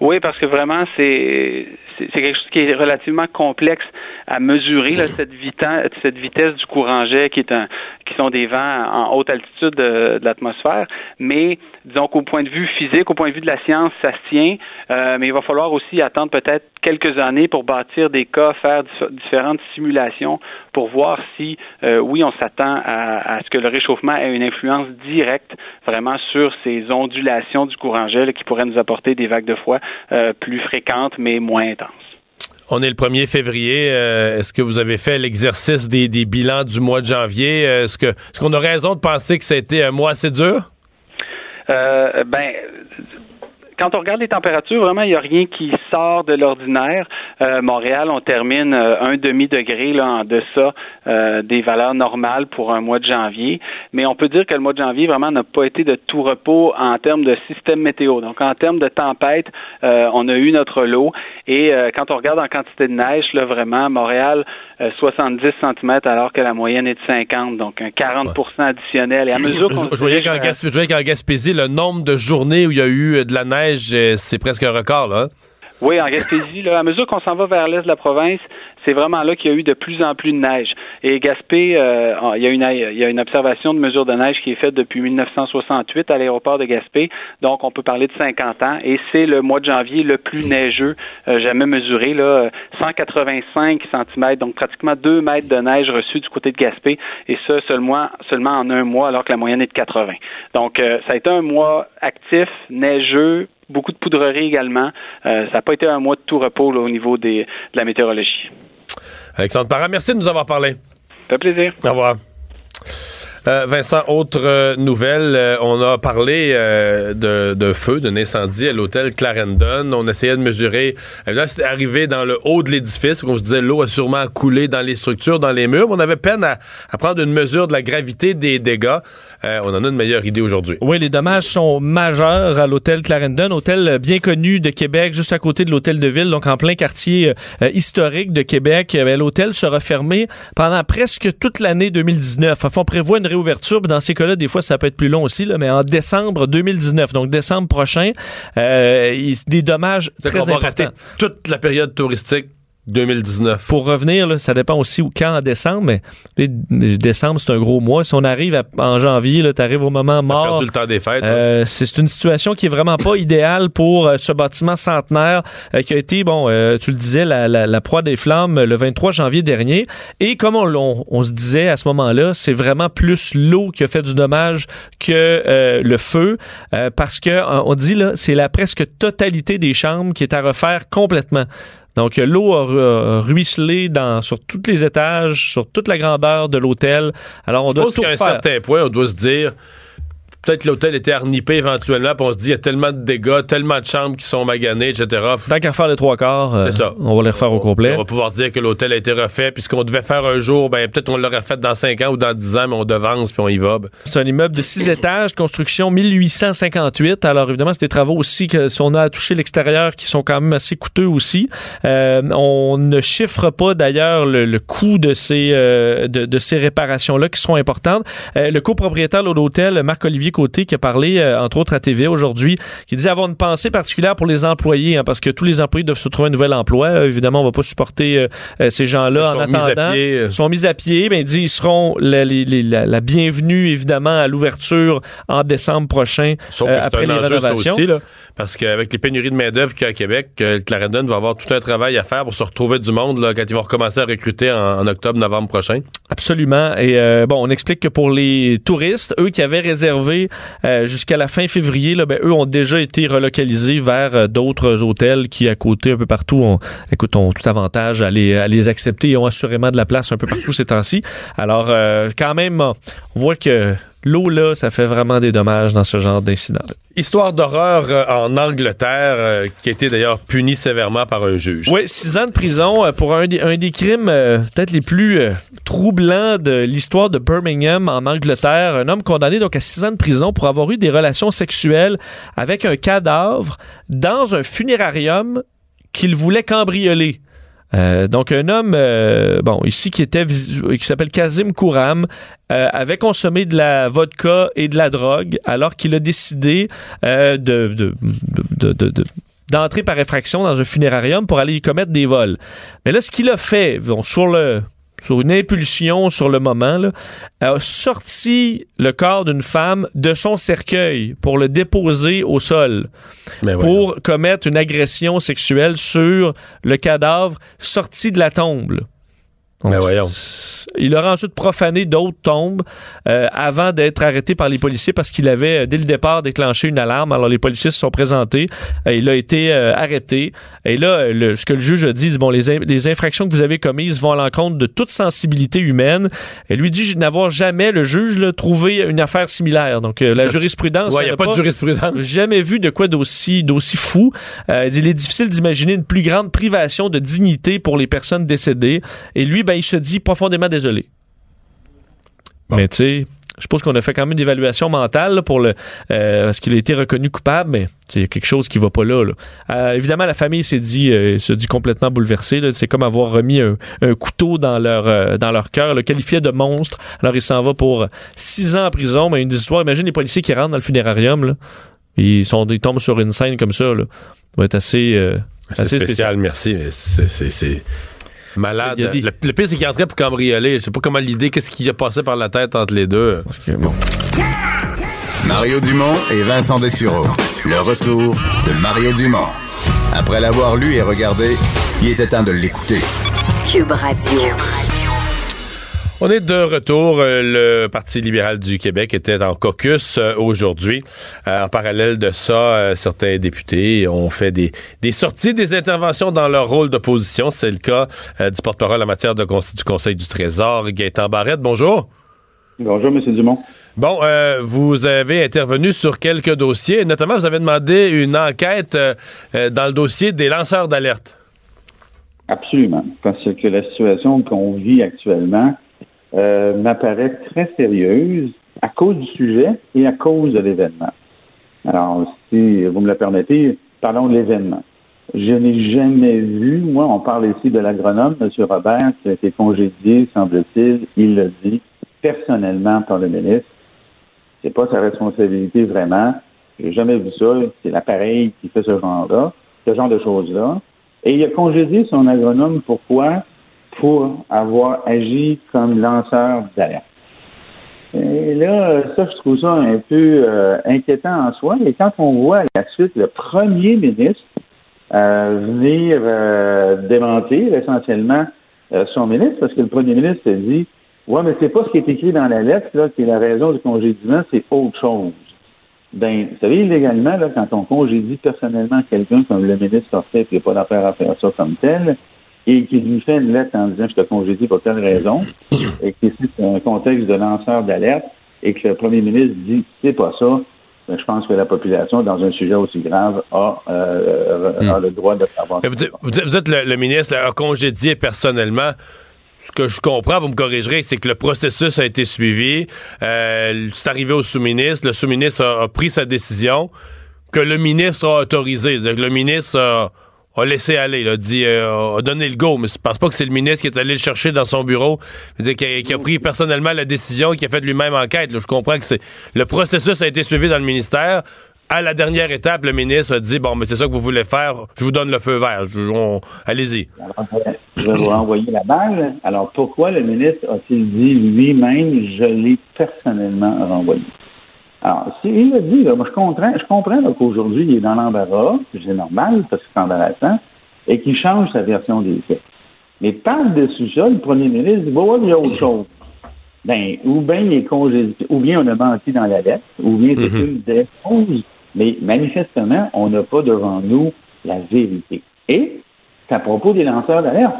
Oui, parce que vraiment, c'est c'est quelque chose qui est relativement complexe à mesurer cette, vitesse, cette vitesse du courant jet qui est un, qui sont des vents en haute altitude de, l'atmosphère. Mais disons qu'au point de vue physique, au point de vue de la science, ça se tient. Euh, mais il va falloir aussi attendre peut-être quelques années pour bâtir des cas, faire différentes simulations pour voir si, euh, oui, on s'attend à, ce que le réchauffement ait une influence directe vraiment sur ces ondulations du courant jet qui pourraient nous apporter des vagues de froid euh, plus fréquentes mais moins intenses. On est le 1er février. Euh, est-ce que vous avez fait l'exercice des, bilans du mois de janvier? Est-ce que est-ce qu'on a raison de penser que ça a été un mois assez dur? Euh, ben, quand on regarde les températures, vraiment, il n'y a rien qui sort de l'ordinaire. Euh, Montréal, on termine euh, un demi-degré là, en deçà euh, des valeurs normales pour un mois de janvier. Mais on peut dire que le mois de janvier, vraiment, n'a pas été de tout repos en termes de système météo. Donc, en termes de tempête, on a eu notre lot. Et quand on regarde en quantité de neige, là, vraiment, Montréal, 70 cm alors que la moyenne est de 50, donc un 40% additionnel. Et à mesure qu'on je, voyais qu'en Gaspésie, le nombre de journées où il y a eu de la neige euh, c'est presque un record, là. Hein? Oui, en Gaspésie, à mesure qu'on s'en va vers l'est de la province, c'est vraiment là qu'il y a eu de plus en plus de neige. Et Gaspé, euh, il, y a une, observation de mesure de neige qui est faite depuis 1968 à l'aéroport de Gaspé. Donc, on peut parler de 50 ans. Et c'est le mois de janvier le plus neigeux euh, jamais mesuré. Là, 185 cm, donc pratiquement 2 mètres de neige reçue du côté de Gaspé. Et ça seulement, en un mois, alors que la moyenne est de 80. Donc, ça a été un mois actif, neigeux, beaucoup de poudrerie également. ça n'a pas été un mois de tout repos au niveau des, de la météorologie. Alexandre Parra, merci de nous avoir parlé. Ça fait plaisir. Au revoir. Euh, Vincent, autre euh, nouvelle, euh, on a parlé de, feu, d'un incendie à l'hôtel Clarendon. On essayait de mesurer. Là, c'était arrivé dans le haut de l'édifice. On se disait l'eau a sûrement coulé dans les structures, dans les murs. On avait peine à, à prendre une mesure de la gravité des dégâts. On en a une meilleure idée aujourd'hui. Oui, les dommages sont majeurs à l'hôtel Clarendon, hôtel bien connu de Québec, juste à côté de l'hôtel de ville, donc en plein quartier historique de Québec. l'hôtel sera fermé pendant presque toute l'année 2019. Enfin, on prévoit une ouverture. Dans ces cas-là, des fois, ça peut être plus long aussi, là, mais en décembre 2019, donc décembre prochain, euh, des dommages très importants. Toute la période touristique 2019. Pour revenir, ça dépend aussi où, quand en décembre, mais décembre, c'est un gros mois. Si on arrive en janvier, tu arrives au moment mort. le temps des fêtes. Euh, c'est une situation qui est vraiment pas idéale pour euh, ce bâtiment centenaire euh, qui a été, bon, tu le disais, la, la, proie des flammes le 23 janvier dernier. Et comme on, on, se disait à ce moment-là, c'est vraiment plus l'eau qui a fait du dommage que le feu, parce que on dit là, c'est la presque totalité des chambres qui est à refaire complètement. Donc, l'eau a ruisselé dans, sur tous les étages, sur toute la grandeur de l'hôtel. Alors, on Je doit pense qu'à un certain point, on doit se dire peut-être l'hôtel était arnipé éventuellement, puis on se dit, il y a tellement de dégâts, tellement de chambres qui sont maganées, etc. Tant qu'à refaire les trois quarts, euh, on va les refaire au complet. On va pouvoir dire que l'hôtel a été refait, puis ce qu'on devait faire un jour, ben peut-être on l'aurait fait dans cinq ans ou dans dix ans, mais on devance, puis on y va. Ben. C'est un immeuble de six étages, construction 1858. Alors évidemment, c'est des travaux aussi que si on a à toucher l'extérieur, qui sont quand même assez coûteux aussi. Euh, on ne chiffre pas d'ailleurs le, coût de ces, euh, de, de, ces réparations-là qui seront importantes. le copropriétaire de l'hôtel, Marc-Olivier Côté qui a parlé, euh, entre autres, à TV aujourd'hui, qui disait avoir une pensée particulière pour les employés, hein, parce que tous les employés doivent se trouver un nouvel emploi. Euh, évidemment, on va pas supporter euh, ces gens-là en attendant. Ils sont mis à pied. Ben, il dit ils seront la, la, bienvenue, évidemment, à l'ouverture en décembre prochain après les rénovations. Aussi, là, parce qu'avec les pénuries de main-d'œuvre qu'il y a à Québec, Clarendon va avoir tout un travail à faire pour se retrouver du monde là, quand ils vont recommencer à recruter en, octobre, novembre prochain. Absolument. Et bon, on explique que pour les touristes, eux qui avaient réservé euh, jusqu'à la fin février, là, ben, eux ont déjà été relocalisés vers euh, d'autres hôtels qui, à côté, un peu partout, ont, écoute, ont tout avantage à les, à les accepter et ont assurément de la place un peu partout ces temps-ci. Alors, euh, quand même, on voit que l'eau là, ça fait vraiment des dommages dans ce genre d'incident-là. Histoire d'horreur euh, en Angleterre, euh, qui a été d'ailleurs punie sévèrement par un juge. Oui, six ans de prison euh, pour un des, un des crimes euh, peut-être les plus troublants de l'histoire de Birmingham en Angleterre. Un homme condamné donc à six ans de prison pour avoir eu des relations sexuelles avec un cadavre dans un funérarium qu'il voulait cambrioler. Euh, donc un homme, euh, bon ici qui était qui s'appelle Kazim Kouram, euh, avait consommé de la vodka et de la drogue alors qu'il a décidé de- de- d'entrer par effraction dans un funérarium pour aller y commettre des vols. Mais là, ce qu'il a fait, bon, sur le sur une impulsion sur le moment, là, a sorti le corps d'une femme de son cercueil pour le déposer au sol Mais ouais. pour commettre une agression sexuelle sur le cadavre sorti de la tombe. Là. Donc, Mais voyons. c- Il aura ensuite profané d'autres tombes euh, avant d'être arrêté par les policiers parce qu'il avait, euh, dès le départ, déclenché une alarme. Alors, les policiers se sont présentés. Euh, il a été euh, arrêté. Et là, le- ce que le juge a dit, bon, les, in- les infractions que vous avez commises vont à l'encontre de toute sensibilité humaine. Et lui dit n'avoir jamais, le juge, là, trouvé une affaire similaire. Donc, euh, la jurisprudence... Ouais, il n'y a pas de jurisprudence. jamais vu de quoi d'aussi d'aussi fou. Euh, il dit, il est difficile d'imaginer une plus grande privation de dignité pour les personnes décédées. Et lui, ben, il se dit profondément désolé. Bon. Mais tu sais, je pense qu'on a fait quand même une évaluation mentale là, pour le euh, parce qu'il a été reconnu coupable, mais c'est quelque chose qui va pas là. là. Euh, évidemment, la famille s'est dit euh, se dit complètement bouleversée. C'est comme avoir remis un, un couteau dans leur euh, dans leur cœur, le qualifié de monstre. Alors il s'en va pour six ans en prison. Mais une histoire. Imagine les policiers qui rentrent dans le funérarium. Là. Ils sont ils tombent sur une scène comme ça. Là. Ça va être assez euh, C'est assez spécial, merci. mais c'est- c'est- C'est malade. Le, le pire, c'est qu'il entrait pour cambrioler. Je sais pas comment l'idée, qu'est-ce qui a passé par la tête entre les deux. Bon. Mario Dumont et Vincent Dessureau. Le retour de Mario Dumont. Après l'avoir lu et regardé, il était temps de l'écouter. Cube Radio. On est de retour. Euh, Le Parti libéral du Québec était en caucus euh, aujourd'hui. Euh, en parallèle de ça, certains députés ont fait des, des sorties, des interventions dans leur rôle d'opposition. C'est le cas du porte-parole en matière de du Conseil du Trésor, Gaëtan Barrette. Bonjour. Bonjour, M. Dumont. Bon, euh, vous avez intervenu sur quelques dossiers. Notamment, vous avez demandé une enquête euh, dans le dossier des lanceurs d'alerte. Absolument. Parce que la situation qu'on vit actuellement euh, m'apparaît très sérieuse à cause du sujet et à cause de l'événement. Alors, si vous me le permettez, parlons de l'événement. Je n'ai jamais vu, moi, on parle ici de l'agronome, M. Robert, qui a été congédié, semble-t-il, il l'a dit personnellement par le ministre. C'est pas sa responsabilité vraiment. J'ai jamais vu ça. C'est l'appareil qui fait ce genre-là, ce genre de choses-là. Et il a congédié son agronome. Pourquoi? Pour avoir agi comme lanceur d'alerte. Et là, ça, je trouve ça un peu euh, inquiétant en soi. Et quand on voit à la suite le premier ministre euh, venir euh, démentir essentiellement son ministre, parce que le premier ministre a dit Ouais, mais c'est pas ce qui est écrit dans la lettre, là, qui est la raison du congédiement, c'est autre chose. Ben, vous savez, illégalement, là, quand on congédie personnellement quelqu'un comme le ministre fait, puis il n'y a pas d'affaire à faire ça comme tel, et qu'il lui fait une lettre en disant je te congédie pour telle raison, et que c'est un contexte de lanceur d'alerte, et que le premier ministre dit c'est pas ça, ben, je pense que la population, dans un sujet aussi grave, a, euh, a le droit de savoir. Vous, vous êtes le, le ministre a congédié personnellement. Ce que je comprends, vous me corrigerez, c'est que le processus a été suivi. Euh, c'est arrivé au sous-ministre. Le sous-ministre a, a pris sa décision que le ministre a autorisé. C'est-à-dire que le ministre a, a laissé aller, a dit, euh, a donné le go. Mais je pense pas que c'est le ministre qui est allé le chercher dans son bureau, qui, a, pris personnellement la décision, qui a fait lui-même enquête. là. Je comprends que c'est le processus a été suivi dans le ministère. À la dernière étape, le ministre a dit bon, mais c'est ça que vous voulez faire, je vous donne le feu vert. Allez-y. Alors, je vais vous renvoyer la balle. Alors, pourquoi le ministre a-t-il dit lui-même, je l'ai personnellement renvoyé? Alors, s'il l'a dit, là, moi, je comprends, je comprends là, qu'aujourd'hui, il est dans l'embarras, c'est normal, parce que c'est embarrassant, et qu'il change sa version des faits. Mais par-dessus ça, le premier ministre dit, bon, ouais, il y a autre chose. Ben, ou bien il est congédié, ou bien on a menti dans la lettre, ou bien c'est une des choses. Mais manifestement, on n'a pas devant nous la vérité. Et c'est à propos des lanceurs d'alerte.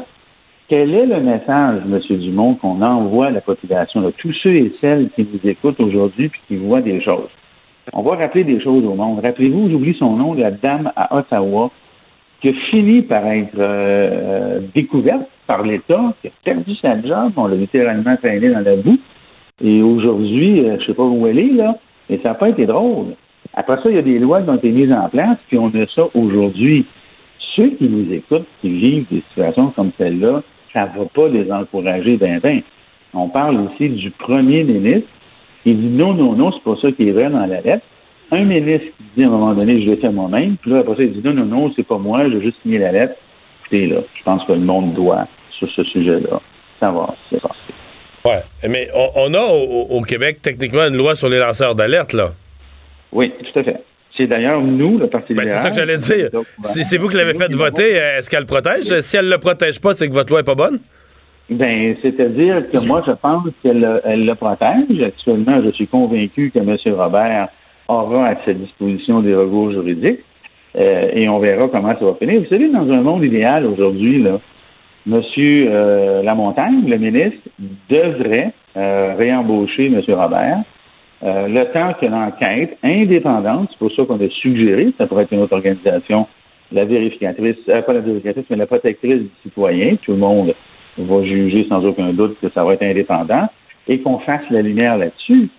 Quel est le message, M. Dumont, qu'on envoie à la population, à tous ceux et celles qui nous écoutent aujourd'hui et qui voient des choses? On va rappeler des choses au monde. Rappelez-vous, j'oublie son nom, la dame à Ottawa qui a fini par être euh, découverte par l'État, qui a perdu sa job, on l'a littéralement traîné dans la boue. Et aujourd'hui, euh, je ne sais pas où elle est, là, mais ça n'a pas été drôle. Après ça, il y a des lois qui ont été mises en place, puis on a ça aujourd'hui. Ceux qui nous écoutent, qui vivent des situations comme celle-là, ça ne va pas les encourager ben ben. On parle aussi du premier ministre qui dit non, non, non, c'est pas ça qui est vrai dans la lettre. Un ministre qui dit à un moment donné, je l'ai fait moi-même, puis là, après ça, il dit non, non, non, c'est pas moi, j'ai juste signé la lettre. Écoutez, là, je pense que le monde doit, sur ce sujet-là, savoir ce qui s'est passé. Ouais, mais on, a au, Québec techniquement une loi sur les lanceurs d'alerte, là. Oui, tout à fait. C'est d'ailleurs nous, le Parti ben, C'est ça que j'allais dire. C'est vous qui l'avez fait voter. Est-ce qu'elle le protège? Si elle ne le protège pas, c'est que votre loi n'est pas bonne? Ben, c'est-à-dire que moi, je pense qu'elle elle le protège. Actuellement, je suis convaincu que M. Robert aura à sa disposition des recours juridiques euh, et on verra comment ça va finir. Vous savez, dans un monde idéal aujourd'hui, là, M. Euh, Lamontagne, le ministre, devrait euh, réembaucher M. Robert euh, le temps que l'enquête indépendante, c'est pour ça qu'on a suggéré, ça pourrait être une autre organisation, la vérificatrice, euh, pas la vérificatrice, mais la protectrice du citoyen, tout le monde va juger sans aucun doute que ça va être indépendant, et qu'on fasse la lumière là-dessus.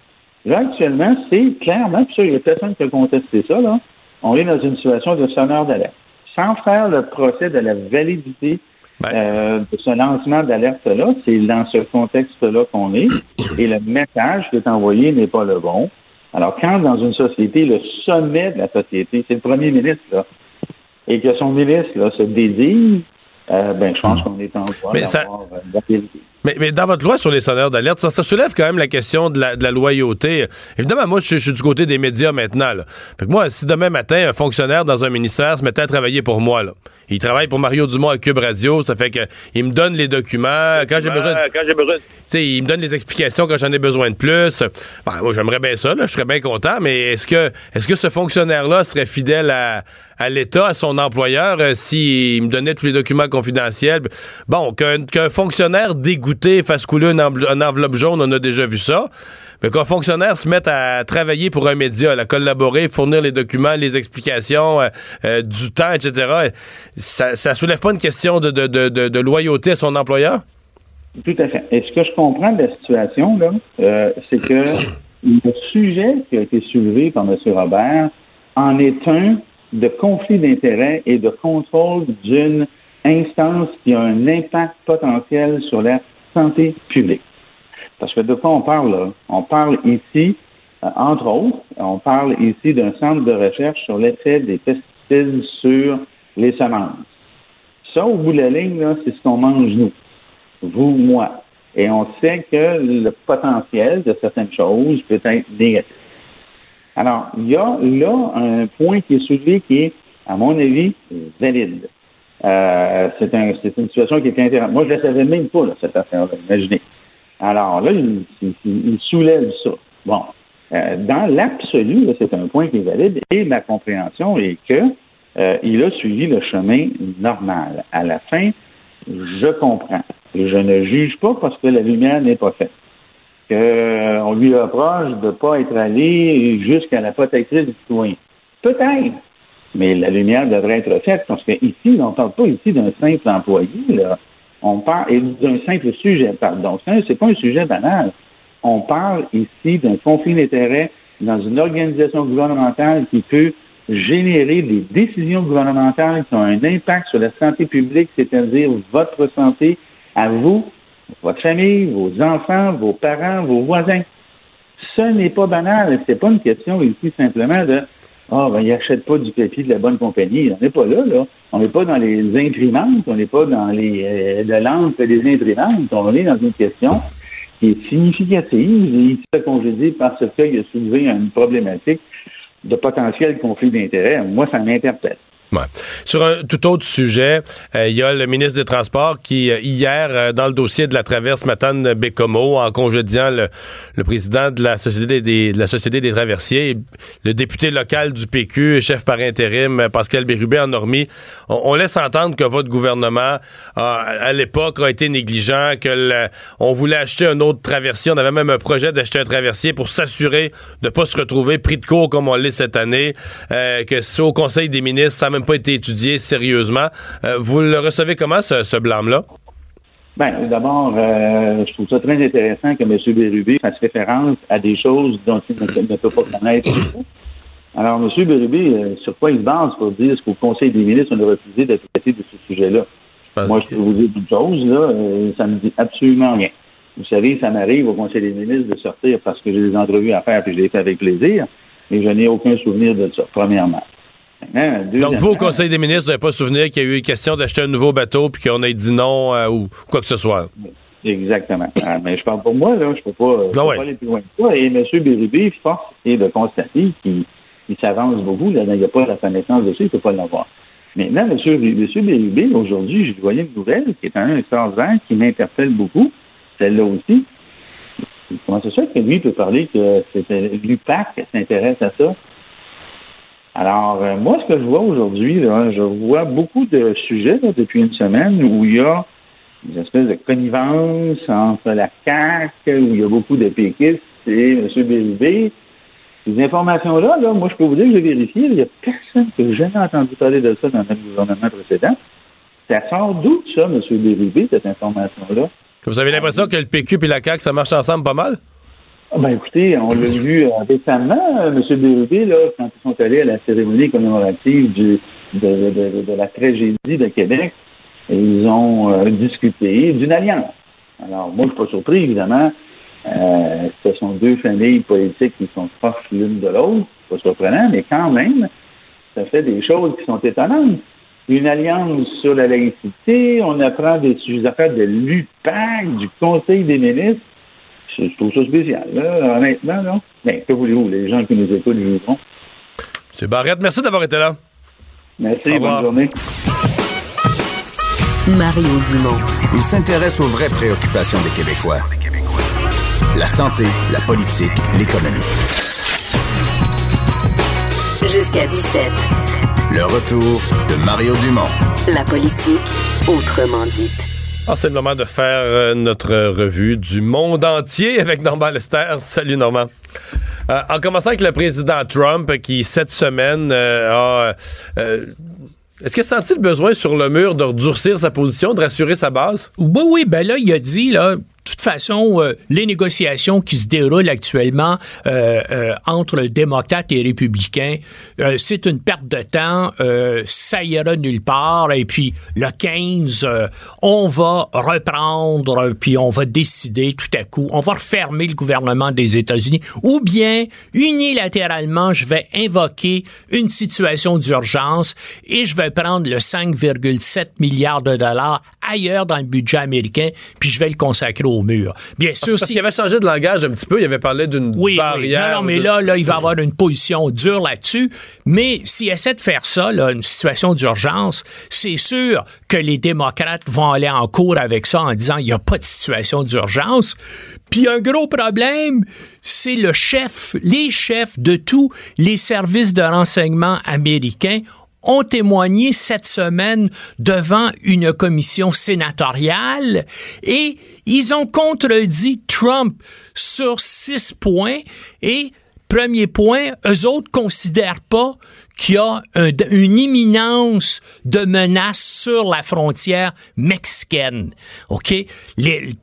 Là, actuellement, c'est clairement, puis ça, il y a personne qui a contesté ça, là, on est dans une situation de sonneur d'alerte. Sans faire le procès de la validité Euh, ce lancement d'alerte-là, c'est dans ce contexte-là qu'on est, et le message qui est envoyé n'est pas le bon. Alors, quand dans une société, le sommet de la société, c'est le premier ministre, là, et que son ministre là, se désigne, euh, ben, je pense qu'on est en droit d'avoir euh, mais, mais, dans votre loi sur les sonneurs d'alerte, ça, ça, soulève quand même la question de la, de la loyauté. Évidemment, moi, je, suis du côté des médias maintenant. Là. Fait que moi, si demain matin, un fonctionnaire dans un ministère se mettait à travailler pour moi, là, il travaille pour Mario Dumont à Cube Radio. Ça fait que il me donne les documents quand j'ai besoin. Quand j'ai besoin. il me donne les explications quand j'en ai besoin de plus. Ben, moi, j'aimerais bien ça. Là, je serais bien content. Mais est-ce que est-ce que ce fonctionnaire-là serait fidèle à, à l'État, à son employeur, euh, s'il me donnait tous les documents confidentiels? Bon, qu'un fonctionnaire dégoûté fasse couler une, enveloppe jaune, on a déjà vu ça. Mais qu'un fonctionnaire se mette à travailler pour un média, à collaborer, fournir les documents, les explications, euh, euh, du temps, etc., ça, ça soulève pas une question de, de, de, de, loyauté à son employeur? Tout à fait. Et ce que je comprends de la situation, là, euh, c'est que le sujet qui a été soulevé par M. Robert en est un de conflit d'intérêts et de contrôle d'une instance qui a un impact potentiel sur la santé publique. Parce que de quoi on parle là? On parle ici, euh, entre autres, on parle ici d'un centre de recherche sur l'effet des pesticides sur les semences. Ça, au bout de la ligne, c'est ce qu'on mange nous, vous, moi. Et on sait que le potentiel de certaines choses peut être négatif. Alors, il y a là un point qui est soulevé qui est, à mon avis, valide. Euh, c'est un, une situation qui est intéressante. Moi, je ne la savais même pas, là, cette affaire-là, imaginez. Alors là, il, soulève ça. Bon, euh, dans l'absolu, c'est un point qui est valide et ma compréhension est que euh, il a suivi le chemin normal. À la fin, je comprends. Je ne juge pas parce que la lumière n'est pas faite. Qu'on euh, lui approche de ne pas être allé jusqu'à la protectrice du citoyen. Peut-être. Mais la lumière devrait être faite parce qu'ici, on ne parle pas ici d'un simple employé. Là on parle d'un simple sujet, pardon. C'est pas un sujet banal. On parle ici d'un conflit d'intérêts dans une organisation gouvernementale qui peut générer des décisions gouvernementales qui ont un impact sur la santé publique, c'est-à-dire votre santé à vous, votre famille, vos enfants, vos parents, vos voisins. Ce n'est pas banal. C'est pas une question ici simplement de ah, ben, il n'achète pas du papier de la bonne compagnie. On n'est pas là, là. On n'est pas dans les imprimantes, on n'est pas dans les euh, de lampe des imprimantes. On est dans une question qui est significative et qui fait congédier parce qu'il a soulevé une problématique de potentiel conflit d'intérêts. Moi, ça m'interpelle. Sur un tout autre sujet, euh, il y a le ministre des Transports qui, euh, hier, euh, dans le dossier de la traverse Matane-Bécomo, en congédiant le, président de la Société des, traversiers, le député local du PQ, chef par intérim, Pascal Bérubé en on, laisse entendre que votre gouvernement, à l'époque, a été négligent, que le, on voulait acheter un autre traversier. On avait même un projet d'acheter un traversier pour s'assurer de ne pas se retrouver pris de court comme on l'est cette année, que c'est au Conseil des ministres, pas été étudié sérieusement. Euh, vous le recevez comment, ce, blâme-là? Bien, d'abord, euh, je trouve ça très intéressant que M. Bérubé fasse référence à des choses dont il ne, peut pas connaître. Alors, M. Bérubé, euh, sur quoi il se base pour dire qu'au Conseil des ministres, on a refusé d'être traité de ce sujet-là? Moi, je peux vous dire une chose, là, ça ne me dit absolument rien. Vous savez, ça m'arrive au Conseil des ministres de sortir parce que j'ai des entrevues à faire et je l'ai fait avec plaisir, mais je n'ai aucun souvenir de ça, premièrement. Hein, Donc, vous, au Conseil des ministres, vous n'avez pas souvenir qu'il y a eu question d'acheter un nouveau bateau puis qu'on ait dit non euh, ou quoi que ce soit? Exactement. Ah, mais je parle pour moi, là. Je peux pas, peux ah pas aller plus loin que ça. Et M. Bérubé, force est de constater qu'il s'avance beaucoup. Là, il n'y a pas la connaissance de ça, il ne peut pas l'avoir. Maintenant, M. M. Bérubé, aujourd'hui, je voyais une nouvelle qui est un extraordinaire qui m'interpelle beaucoup, celle-là aussi. Comment c'est ça que lui peut parler que l'UPAC s'intéresse à ça? Alors, euh, moi, ce que je vois aujourd'hui, je vois beaucoup de sujets depuis une semaine où il y a une espèce de connivence entre la CAC, où il y a beaucoup de péquistes et M. Bérubé. Ces informations-là, là, moi, je peux vous dire que j'ai vérifié, il n'y a personne qui n'a jamais entendu parler de ça dans le gouvernement précédent. Ça sort d'où, ça, M. Bérubé, cette information-là? Vous avez l'impression que le PQ et la CAQ, ça marche ensemble pas mal? Ah, ben écoutez, on l'a vu euh, récemment, euh, M. Bérubé, là, quand ils sont allés à la cérémonie commémorative de, la tragédie de Québec, ils ont euh, discuté d'une alliance. Alors, moi, je suis pas surpris, évidemment. ce sont deux familles politiques qui sont proches l'une de l'autre. Pas surprenant, mais quand même, ça fait des choses qui sont étonnantes. Une alliance sur la laïcité, on apprend des, affaires de l'UPAC, du Conseil des ministres je trouve ça spécial, là, honnêtement. Là. Mais que voulez-vous, les gens qui nous écoutent jugeront. M. Barrette, merci d'avoir été là. Merci, bonne journée. Mario Dumont. Il s'intéresse aux vraies préoccupations des Québécois. La santé, la politique, l'économie. Jusqu'à 17. Le retour de Mario Dumont. La politique, autrement dite. Ah, c'est le moment de faire euh, notre revue du monde entier avec Normand Lester. Salut Normand. Euh, en commençant avec le président Trump qui, cette semaine, euh, a... est-ce qu'il a senti le besoin sur le mur de durcir sa position, de rassurer sa base? Oui, oui, ben là, il a dit, là, façon, euh, les négociations qui se déroulent actuellement euh, euh, entre démocrates et républicains, c'est une perte de temps, ça ira nulle part. Et puis le 15, on va reprendre, puis on va décider tout à coup, on va refermer le gouvernement des États-Unis, ou bien unilatéralement, je vais invoquer une situation d'urgence et je vais prendre le 5,7 milliards de dollars ailleurs dans le budget américain, puis je vais le consacrer au mur. Bien sûr, parce qu'il avait changé de langage un petit peu, il avait parlé d'une oui, barrière. Oui. Non, mais là, là, il va avoir une position dure là-dessus. Mais s'il essaie de faire ça, là, une situation d'urgence, c'est sûr que les démocrates vont aller en cours avec ça en disant il n'y a pas de situation d'urgence. Puis un gros problème, c'est le chef, les chefs de tous les services de renseignement américains ont témoigné cette semaine devant une commission sénatoriale et ils ont contredit Trump sur six points et premier point, eux autres considèrent pas qu'il y a une imminence de menace sur la frontière mexicaine. OK?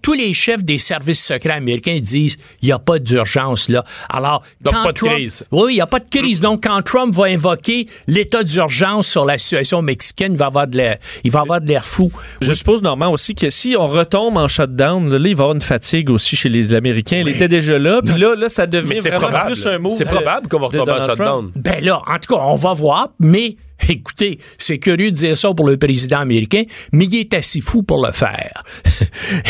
tous les chefs des services secrets américains disent il n'y a pas d'urgence là. Alors, Donc, pas de crise. Oui, il n'y a pas de crise. Donc, quand Trump va invoquer l'état d'urgence sur la situation mexicaine, il va avoir de l'air, il va avoir de l'air fou. Je suppose, Normand, aussi que si on retombe en shutdown, là, il va y avoir une fatigue aussi chez les Américains. Il était déjà là, puis là, là, ça devient vraiment probable. plus un mot. C'est probable qu'on va retomber en shutdown. Ben là, en tout cas, on va voir, mais Écoutez, c'est curieux de dire ça pour le président américain, mais il est assez fou pour le faire.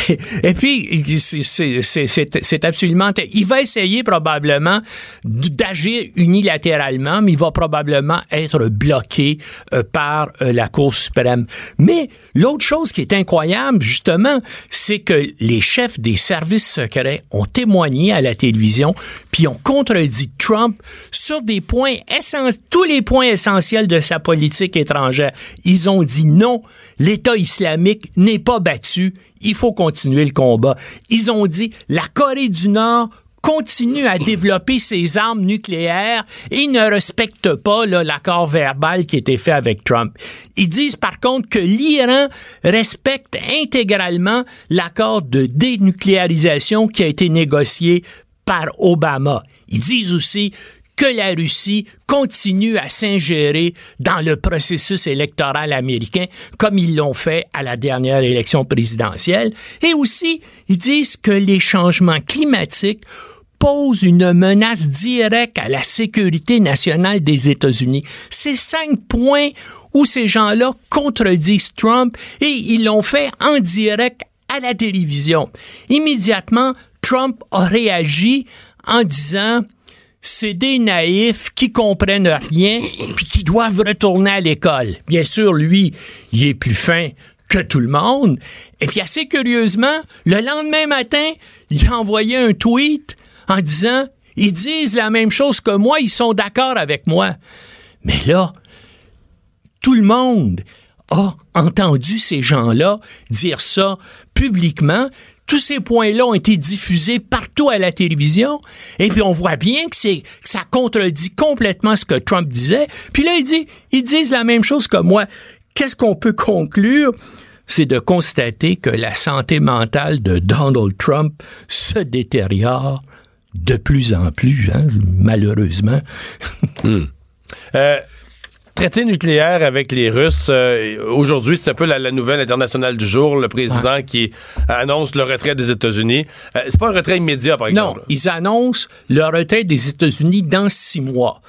Et puis, c'est absolument... Il va essayer probablement d'agir unilatéralement, mais il va probablement être bloqué euh, par euh, la Cour suprême. Mais l'autre chose qui est incroyable, justement, c'est que les chefs des services secrets ont témoigné à la télévision, puis ont contredit Trump sur des points essentiels, tous les points essentiels de sa politique étrangère. Ils ont dit non, l'État islamique n'est pas battu, il faut continuer le combat. Ils ont dit la Corée du Nord continue à développer ses armes nucléaires et ne respecte pas l'accord verbal qui était fait avec Trump. Ils disent par contre que l'Iran respecte intégralement l'accord de dénucléarisation qui a été négocié par Obama. Ils disent aussi que la Russie continue à s'ingérer dans le processus électoral américain comme ils l'ont fait à la dernière élection présidentielle. Et aussi, ils disent que les changements climatiques posent une menace directe à la sécurité nationale des États-Unis. Ces cinq points où ces gens-là contredisent Trump et ils l'ont fait en direct à la télévision. Immédiatement, Trump a réagi en disant c'est des naïfs qui comprennent rien puis qui doivent retourner à l'école. Bien sûr, lui, il est plus fin que tout le monde. Et puis assez curieusement, le lendemain matin, il a envoyé un tweet en disant ils disent la même chose que moi, ils sont d'accord avec moi. Mais là, tout le monde a entendu ces gens-là dire ça publiquement, tous ces points-là ont été diffusés partout à la télévision. Et puis on voit bien que c'est ça contredit complètement ce que Trump disait. Puis là, il dit, ils disent la même chose que moi. Qu'est-ce qu'on peut conclure? C'est de constater que la santé mentale de Donald Trump se détériore de plus en plus, hein, malheureusement. Hmm. Euh, traité nucléaire avec les Russes. Euh, aujourd'hui, c'est un peu la, nouvelle internationale du jour. Le président qui annonce le retrait des États-Unis. Euh, c'est pas un retrait immédiat, par exemple. Non, ils annoncent le retrait des États-Unis dans six mois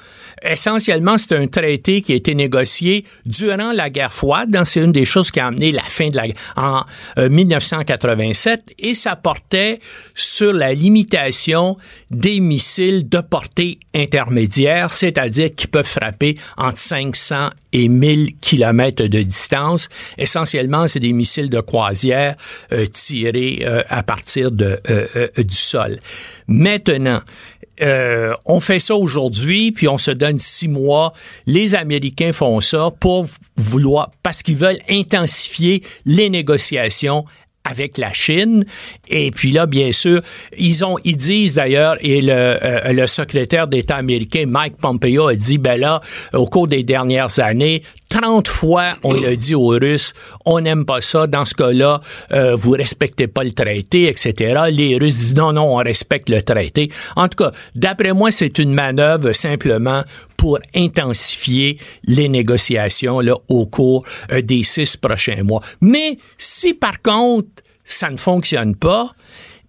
essentiellement, c'est un traité qui a été négocié durant la guerre froide. C'est une des choses qui a amené la fin de la guerre en 1987 euh, et ça portait sur la limitation des missiles de portée intermédiaire, c'est-à-dire qui peuvent frapper entre 500 et 1000 kilomètres de distance. Essentiellement, c'est des missiles de croisière euh, tirés euh, à partir du sol. Maintenant, euh, on fait ça aujourd'hui, puis on se donne six mois. Les Américains font ça pour vouloir, parce qu'ils veulent intensifier les négociations avec la Chine. Et puis là, bien sûr, ils ont, ils disent d'ailleurs, et le, euh, le secrétaire d'État américain Mike Pompeo a dit, ben là, au cours des dernières années, 30 fois, on a dit aux Russes, on n'aime pas ça. Dans ce cas-là, euh, vous respectez pas le traité, etc. Les Russes disent non, non, on respecte le traité. En tout cas, d'après moi, c'est une manœuvre simplement intensifier les négociations au cours euh, des six prochains mois. Mais si par contre ça ne fonctionne pas,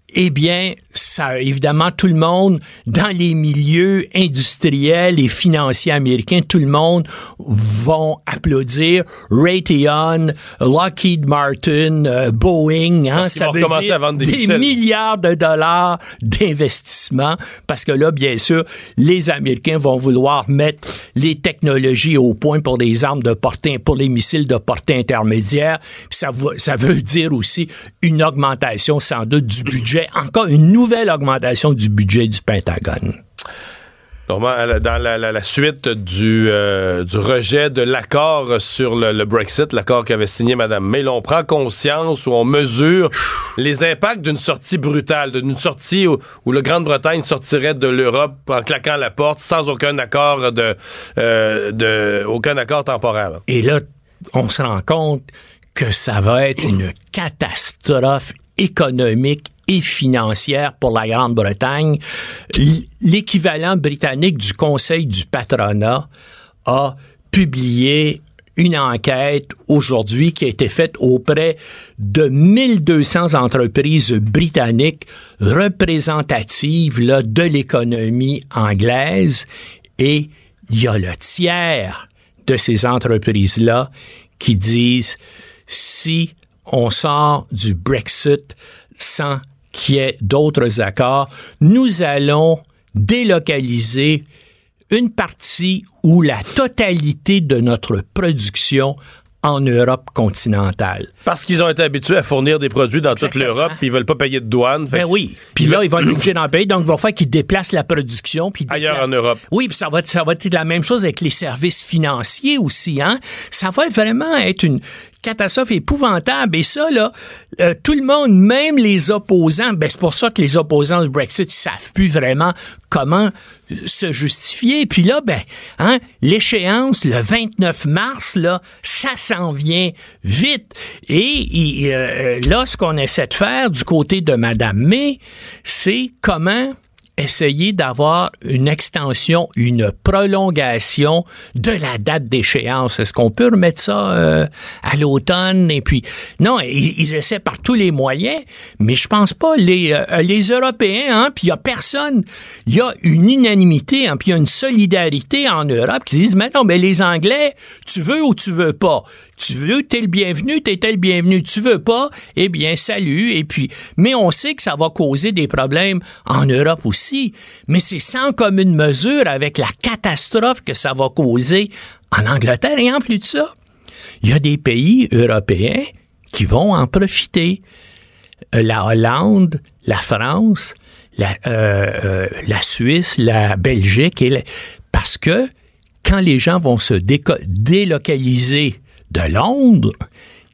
eh bien, ça, évidemment, tout le monde, dans les milieux industriels et financiers américains, tout le monde vont applaudir Raytheon, Lockheed Martin, euh, Boeing. Hein, ça veut dire des, milliards de dollars d'investissement parce que là, bien sûr, les Américains vont vouloir mettre les technologies au point pour des armes de portée, pour les missiles de portée intermédiaire. Ça, ça veut dire aussi une augmentation sans doute du budget encore une nouvelle augmentation du budget du Pentagone. dans la, suite du, euh, du rejet de l'accord sur le, Brexit, l'accord qu'avait signé Mme May, on prend conscience ou on mesure les impacts d'une sortie brutale, d'une sortie où, où la Grande-Bretagne sortirait de l'Europe en claquant la porte sans aucun accord de, euh, de aucun accord temporaire. Et là, on se rend compte que ça va être une catastrophe économique et financière pour la Grande-Bretagne. L'équivalent britannique du Conseil du patronat a publié une enquête aujourd'hui qui a été faite auprès de 1200 entreprises britanniques représentatives là, de l'économie anglaise et il y a le tiers de ces entreprises-là qui disent si on sort du Brexit sans qu'il y ait d'autres accords, nous allons délocaliser une partie ou la totalité de notre production en Europe continentale. Parce qu'ils ont été habitués à fournir des produits dans toute l'Europe, puis ils veulent pas payer de douane. Ben oui. Puis là, ils vont être obligés d'en payer, donc il va falloir qu'ils déplacent la production. Puis Ailleurs en Europe. Oui, puis ça va, être, ça va être la même chose avec les services financiers aussi. Hein? Ça va vraiment être une catastrophe épouvantable. Et ça, là, euh, tout le monde, même les opposants, ben c'est pour ça que les opposants du Brexit, ils savent plus vraiment comment euh, se justifier. Puis là, ben, hein, l'échéance, le 29 mars, là, ça s'en vient vite. Et, euh, là, ce qu'on essaie de faire du côté de Madame May, c'est comment essayer d'avoir une extension, une prolongation de la date d'échéance. Est-ce qu'on peut remettre ça euh, à l'automne? Et puis, non, ils, essaient par tous les moyens, mais je pense pas les euh, les Européens. Hein, puis il y a personne, il y a une unanimité, hein, puis il y a une solidarité en Europe qui disent mais non, mais les Anglais, tu veux ou tu veux pas? Tu veux, t'es le bienvenu, t'es le bienvenu. Tu veux pas, eh bien, salut. Et puis, mais on sait que ça va causer des problèmes en Europe aussi. Mais c'est sans commune mesure avec la catastrophe que ça va causer en Angleterre. Et en plus de ça, il y a des pays européens qui vont en profiter. Euh, la Hollande, la France, la, euh, euh, Suisse, la Belgique, parce que quand les gens vont se délocaliser de Londres,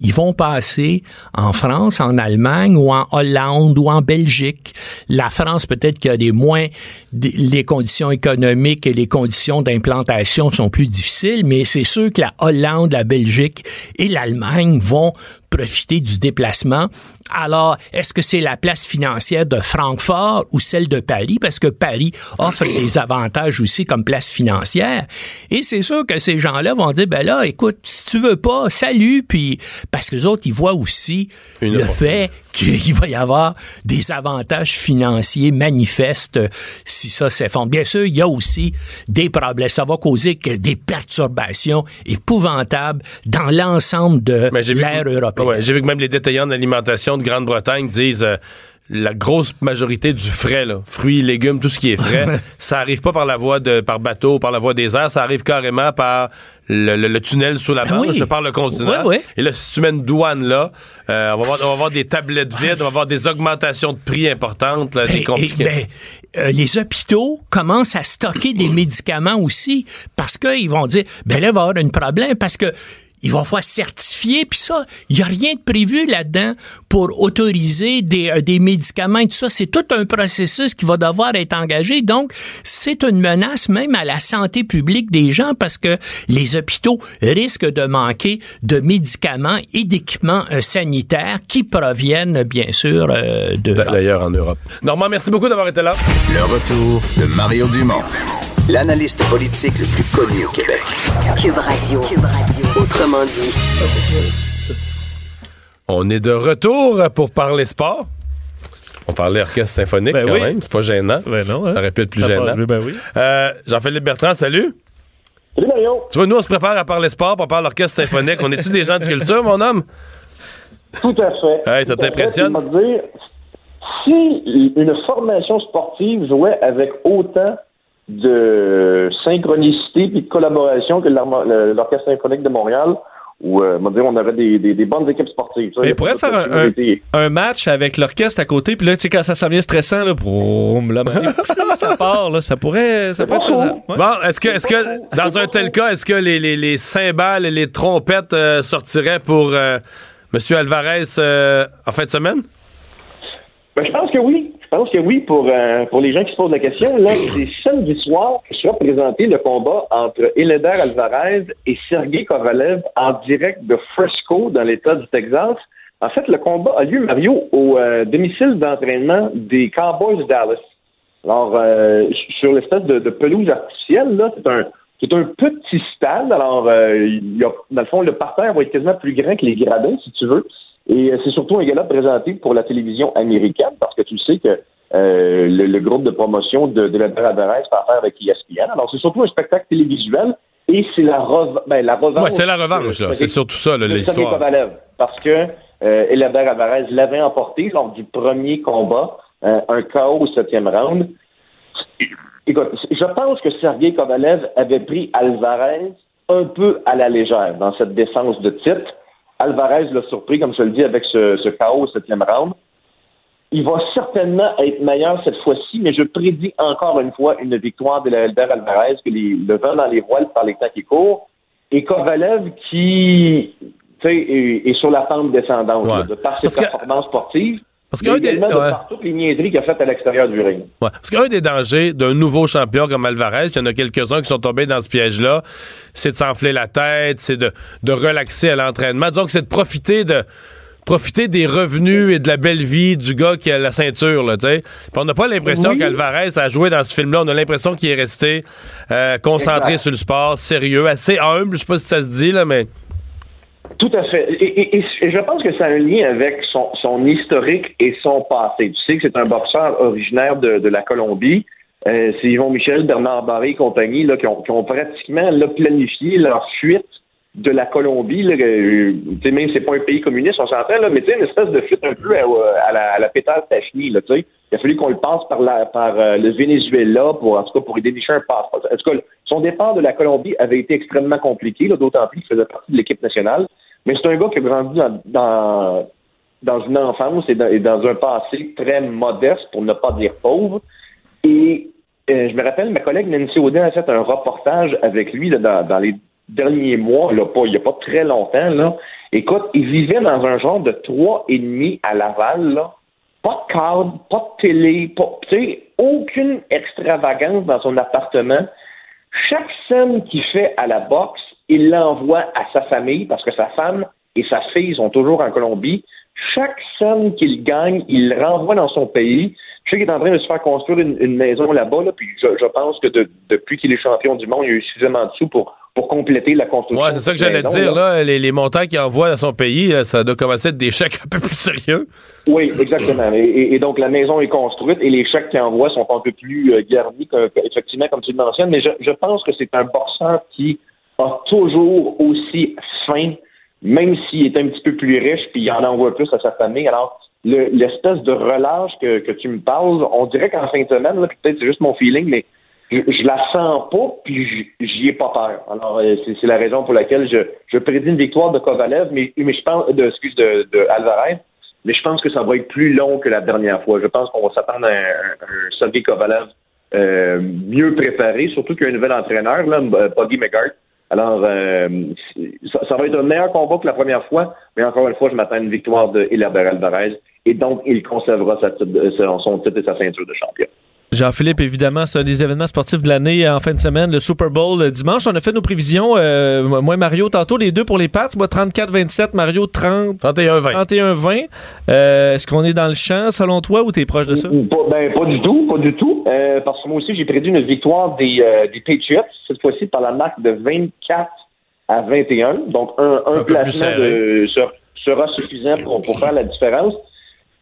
ils vont passer en France, en Allemagne ou en Hollande ou en Belgique. La France, peut-être qu'il y a des moins, les conditions économiques et les conditions d'implantation sont plus difficiles, mais c'est sûr que la Hollande, la Belgique et l'Allemagne vont profiter du déplacement. Alors, est-ce que c'est la place financière de Francfort ou celle de Paris? Parce que Paris offre des avantages aussi comme place financière. Et c'est sûr que ces gens-là vont dire, ben là, écoute, si tu veux pas, salut, puis parce que les autres, ils voient aussi le fait qu'il va y avoir des avantages financiers manifestes si ça s'effondre. Bien sûr, il y a aussi des problèmes. Ça va causer des perturbations épouvantables dans l'ensemble de l'ère européenne. J'ai vu que même les détaillants d'alimentation de Grande-Bretagne disent... Euh, la grosse majorité du frais, là, fruits, légumes, tout ce qui est frais, ça arrive pas par la voie de par bateau, par la voie des airs, ça arrive carrément par le, tunnel sous la bande, je parle le continent. Et là, si tu mets une douane là, euh, on, va avoir, des tablettes vides, on va avoir des augmentations de prix importantes, là, des ben, ben, euh, les hôpitaux commencent à stocker des médicaments aussi parce qu'ils vont dire, ben là, il va y avoir un problème parce que il va falloir certifier, puis ça, il n'y a rien de prévu là-dedans pour autoriser des, euh, des médicaments et tout ça. C'est tout un processus qui va devoir être engagé. Donc, c'est une menace même à la santé publique des gens parce que les hôpitaux risquent de manquer de médicaments et d'équipements euh, sanitaires qui proviennent, bien sûr, euh, de... D'ailleurs, en Europe. Normand, merci beaucoup d'avoir été là. Le retour de Mario Dumont l'analyste politique le plus connu au Québec. Cube Radio. Cube Radio. Autrement dit. On est de retour pour parler sport. On parlait orchestre symphonique ben quand même, c'est pas gênant. Ben non, hein? Ça aurait pu être plus gênant. ben oui. euh, Jean-Philippe Bertrand, salut. Salut Mario. Tu vois, nous, on se prépare à parler sport, on parle orchestre symphonique. on est-tu des gens de culture, mon homme? Tout à fait. Hey, ça t'impressionne? Si une formation sportive jouait avec autant de synchronicité puis de collaboration que l'Orchestre symphonique de Montréal où euh, on aurait des, des, bonnes équipes sportives. Ça, il pourrait faire un, un, match avec l'orchestre à côté, puis là, tu sais, quand ça s'en vient stressant, là, boum, là, ça part, là, ça pourrait, ça pourrait être faisable. Bon, est-ce que, est-ce que, dans un tel cas, est-ce que les, les, les cymbales et les trompettes euh, sortiraient pour euh, M. Alvarez en fin de semaine? Ben, je pense que oui. Je pense que oui, pour, euh, pour les gens qui se posent la question. Là, c'est samedi soir que sera présenté le combat entre Eleder Alvarez et Sergei Kovalev en direct de Frisco, dans l'État du Texas. En fait, le combat a lieu, Mario, au euh, domicile d'entraînement des Cowboys de Dallas. Alors, euh, sur l'espèce de, pelouse artificielle, là, c'est un, c'est un petit stade. Alors, dans le fond, le parterre va être quasiment plus grand que les gradins, si tu veux. Et euh, c'est surtout un gala présenté pour la télévision américaine, parce que tu sais que euh, le, groupe de promotion de, de la Alvarez fait affaire avec ESPN. Alors, c'est surtout un spectacle télévisuel. Et c'est la, reva- ben, la revanche. Ouais, c'est la revanche, là. C'est surtout ça, l'histoire. Kovalev. Parce que euh, Elaber Alvarez l'avait emporté lors du premier combat, euh, un KO au septième round. Écoute, je pense que Sergei Kovalev avait pris Alvarez un peu à la légère dans cette défense de titre. Alvarez l'a surpris, comme je le dis, avec ce, ce KO au septième round. Il va certainement être meilleur cette fois-ci, mais je prédis encore une fois une victoire de Elder Alvarez, que les, le vent dans les voiles par les temps qui courent, et Kovalev qui est, est sur la pente descendante Ouais. là, de par ses Parce que- performances sportives, Parce qu'un des- de ouais. toutes les niaiseries qu'il a faites à l'extérieur du ring. Ouais. Parce qu'un des dangers d'un nouveau champion comme Alvarez, il y en a quelques-uns qui sont tombés dans ce piège-là, c'est de s'enfler la tête, c'est de, de relaxer à l'entraînement. Disons que c'est de profiter de profiter des revenus et de la belle vie du gars qui a la ceinture, là, tu sais. On n'a pas l'impression Oui. qu'Alvarez a joué dans ce film-là. On a l'impression qu'il est resté euh, concentré sur le sport, sérieux, assez humble. Je sais pas si ça se dit, là, mais... Tout à fait. Et, je pense que ça a un lien avec son, historique et son passé. Tu sais que c'est un boxeur originaire de, la Colombie. Euh, c'est Yvon Michel, Bernard Barré et compagnie là, qui, ont, pratiquement planifié leur fuite de la Colombie. Là, euh, même c'est pas un pays communiste, on s'entend, là, mais une espèce de fuite un peu à, la, pétale Tachny, là. Il a fallu qu'on le passe par, la, par euh, le Venezuela pour, en tout cas, pour dénicher un passeport. Son départ de la Colombie avait été extrêmement compliqué, d'autant plus qu'il faisait partie de l'équipe nationale. Mais c'est un gars qui a grandi dans, une enfance et dans, un passé très modeste, pour ne pas dire pauvre. Et euh, je me rappelle, ma collègue Nancy Audin a fait un reportage avec lui dans, les derniers mois, il n'y a pas très longtemps. Écoute, il vivait dans un genre de trois et demi à Laval. Pas de cadre, pas de télé, pas, aucune extravagance dans son appartement. Chaque somme qu'il fait à la boxe, il l'envoie à sa famille parce que sa femme et sa fille sont toujours en Colombie. Chaque somme qu'il gagne, il renvoie dans son pays. Je sais qu'il est en train de se faire construire une, maison là-bas, là, puis je, pense que de- depuis qu'il est champion du monde, il y a eu suffisamment de sous pour, pour compléter la construction. Ouais, c'est ça que j'allais dire, là. Les, les montants qu'il envoie dans son pays, là, ça doit commencer à être des chèques un peu plus sérieux. Oui, exactement. Et, et- donc, la maison est construite et les chèques qu'il envoie sont un peu plus euh, garnis, que- effectivement, comme tu le mentionnes. Mais je, je pense que c'est un boxeur qui a toujours aussi faim, même s'il est un petit peu plus riche, puis il en envoie plus à sa famille. Alors, le- l'espèce de relâche que, que tu me parles, on dirait qu'en fin de semaine, peut-être c'est juste mon feeling, mais je, la sens pas, puis j'y ai pas peur. Alors, euh, c'est la raison pour laquelle je, prédis une victoire de Kovalev, mais, je pense, de, excuse, de, Alvarez, mais je pense que ça va être plus long que la dernière fois. Je pense qu'on va s'attendre à un, un, Kovalev euh, mieux préparé, surtout qu'il nouvel entraîneur, là, euh, McGart. Alors, ça, ça va être un meilleur combat que la première fois, mais encore une fois, je m'attends à une victoire de Hilaire Alvarez, et donc il conservera sa son titre et sa ceinture de champion. Jean-Philippe, évidemment, c'est un des événements sportifs de l'année en fin de semaine, le Super Bowl euh, dimanche. On a fait nos prévisions, euh, moi et Mario, tantôt, les deux pour les Pats. Moi, 34-27, Mario 30, 31-20. 31-20. Euh, Est-ce qu'on est dans le champ, selon toi, ou t'es proche de ça? Pas, ben, pas du tout, pas du tout. Euh, parce que moi aussi, j'ai prédit une victoire des, euh, des Patriots, cette fois-ci par la marque de 24 à 21. Donc, un, un, Un placement de, sera, sera suffisant pour, pour faire la différence.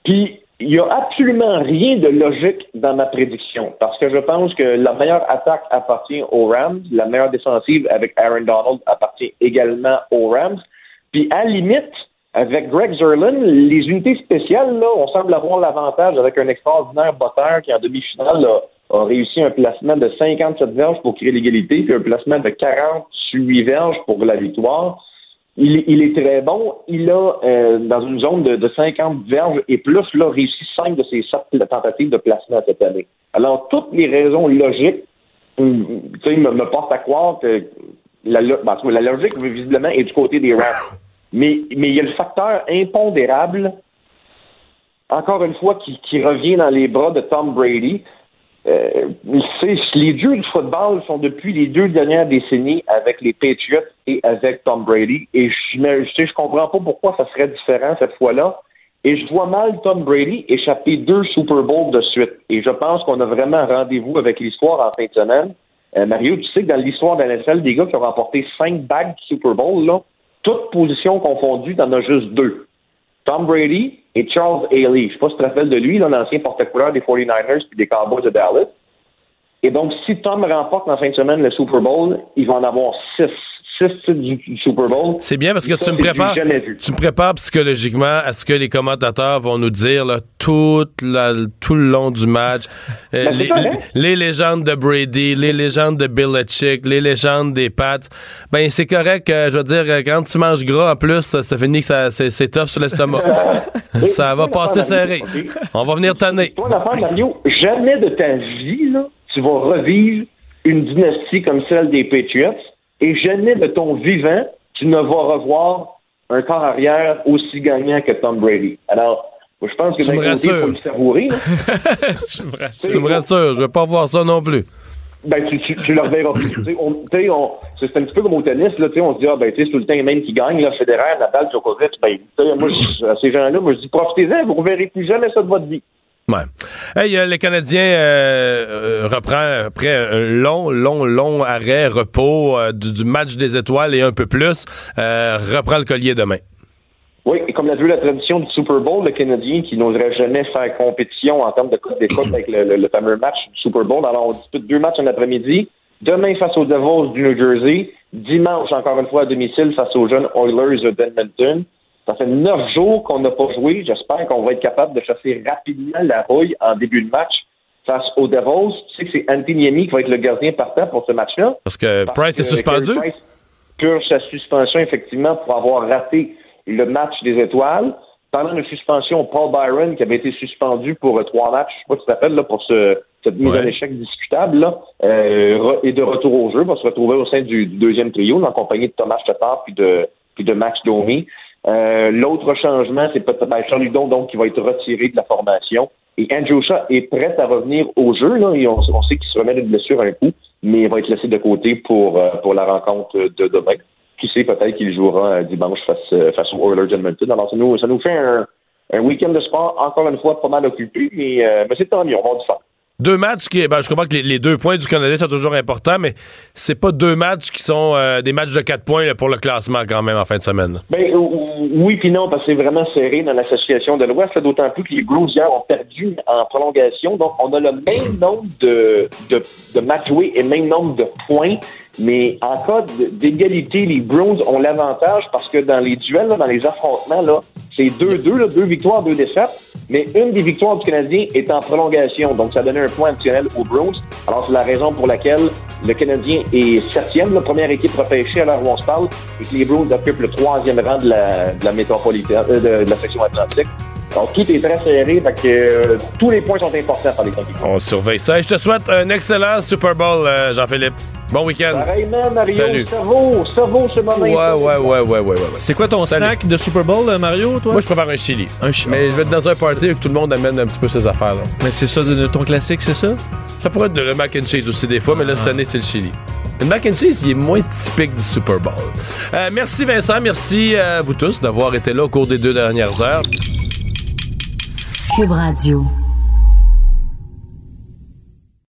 Puis, il n'y a absolument rien de logique dans ma prédiction, parce que je pense que la meilleure attaque appartient aux Rams, la meilleure défensive avec Aaron Donald appartient également aux Rams. Puis, à limite, avec Greg Zerlin, les unités spéciales, là, on semble avoir l'avantage avec un extraordinaire botteur qui, en demi-finale, a, a réussi un placement de 57 verges pour créer l'égalité, puis un placement de 48 verges pour la victoire. Il, est très bon. Il a, euh, dans une zone de, de 50 verges et plus, là, réussi 5 de ses 7 tentatives de placement cette année. Alors, toutes les raisons logiques hum, me, me portent à croire que ben, la logique, visiblement, est du côté des Rams. Mais, mais il y a le facteur impondérable, encore une fois, qui revient dans les bras de Tom Brady. Euh, les dieux du football sont depuis les deux dernières décennies avec les Patriots et avec Tom Brady. Et je ne comprends pas pourquoi ça serait différent cette fois-là. Et je vois mal Tom Brady échapper deux Super Bowls de suite. Et je pense qu'on a vraiment rendez-vous avec l'histoire en fin de semaine. Euh, Mario, tu sais que dans l'histoire de la NFL, des gars qui ont remporté cinq bagues Super Bowl, là, toutes positions confondues, t'en as juste deux. Tom Brady et Charles Haley. Je sais pas si tu te rappelles de lui, l'ancien porte-couleur des 49ers puis des Cowboys de Dallas. Et donc, si Tom remporte en fin de semaine le Super Bowl, il va en avoir six du, Super Bowl. C'est bien parce que tu me prépares. Tu me prépares psychologiquement à ce que les commentateurs vont nous dire là, tout, tout le long du match. Euh, ben, les, légendes de Brady, les légendes de Bill Belichick, les légendes des Pats. Ben c'est correct. Euh, je veux dire, euh, quand tu manges gras en plus, ça, finit que ça, c'est, tough sur l'estomac. ça va passer serré. On va venir tanner. Toi, Mario, jamais de ta vie, là, tu vas revivre une dynastie comme celle des Patriots et jamais de ton vivant, tu ne vas revoir un corps arrière aussi gagnant que Tom Brady. Alors, je pense que il faut le savourer. tu me rassures. Tu me rassures, je vais pas voir ça non plus. Ben, tu, tu, tu le reverras plus. c'est un petit peu comme au tennis, là, on se dit, ah, ben, c'est tout le temps les mêmes qui gagnent, là, Federer, Nadal, Djokovic, ben, moi, à ces gens-là, moi, je dis, profitez-en, vous ne reverrez plus jamais ça de votre vie. Ouais. Hey, euh, les Canadiens euh, euh, reprend après un long, long, long arrêt, repos du, match des étoiles et un peu plus, reprend le collier demain. Oui, et comme l'a vu la tradition du Super Bowl, le Canadien qui n'oserait jamais faire compétition en termes de cote d'écoute avec le, fameux match du Super Bowl. Alors, on dispute deux matchs en après-midi. Demain face aux Devils du New Jersey. Dimanche, encore une fois, à domicile face aux jeunes Oilers d'Edmonton. Ça fait neuf jours qu'on n'a pas joué. J'espère qu'on va être capable de chasser rapidement la rouille en début de match face aux Devils. Tu sais que c'est Anthony qui va être le gardien partant pour ce match-là. Parce que Price est suspendu. Price purge sa suspension, effectivement, pour avoir raté le match des étoiles. Pendant de suspension, Paul Byron, qui avait été suspendu pour euh, trois matchs, je sais pas si tu t'appelles, là, pour ce, cette mise en échec discutable, là, euh, est de retour au jeu, va se retrouver au sein du, deuxième trio, en compagnie de Thomas Tatar puis de, puis de Max Domi. Euh, l'autre changement, c'est peut-être ben, Charles donc, qui va être retiré de la formation. Et Andrew Shaw est prêt à revenir au jeu. Là, et on, sait qu'il se remet d'une blessure un coup, mais il va être laissé de côté pour, euh, pour la rencontre de demain. Qui sait, peut-être qu'il jouera euh, dimanche face, face aux Oilers Edmonton. Alors, ça nous, ça nous fait un, un week-end de sport, encore une fois, pas mal occupé, mais, mais c'est tant mieux, on va du fun. Deux matchs qui, ben, je comprends que les, deux points du Canadien sont toujours importants, mais c'est pas deux matchs qui sont euh, des matchs de quatre points pour le classement quand même en fin de semaine. Ben, oui puis non, parce que c'est vraiment serré dans l'association de l'Ouest, d'autant plus que les Blues ont perdu en prolongation, donc on a le même nombre de, de, de matchs joués et le même nombre de points, mais en cas d'égalité, les Bruins ont l'avantage parce que dans les duels, dans les affrontements, là, c'est 2-2, deux victoires, deux défaites. Mais une des victoires du Canadien est en prolongation. Donc, ça donnait un point additionnel aux Bruins. Alors, c'est la raison pour laquelle le Canadien est septième, la première équipe repêchée à l'heure où on se parle, et que les Bruins occupent le troisième rang de la, de la métropolitaine, euh, de, la section atlantique. Donc, tout est très serré, fait que euh, tous les points sont importants par les On surveille ça. je te souhaite un excellent Super Bowl, euh, Jean-Philippe. Bon week-end. Pareillement, Mario. Salut. Ça vaut, ça vaut ce moment. Ouais, ouais, ouais, ouais, ouais, ouais. C'est quoi ton snack de Super Bowl, euh, Mario, toi? Moi, je prépare un chili. Un chili. Mais je vais être dans un party où tout le monde amène un petit peu ses affaires. Là. Mais c'est ça, de, ton classique, c'est ça? Ça pourrait être de le mac and cheese aussi des fois, mais là, cette ah. année, c'est le chili. Le mac and cheese, il est moins typique du Super Bowl. Euh, merci Vincent, merci à vous tous d'avoir été là au cours des deux dernières heures. Cube Radio.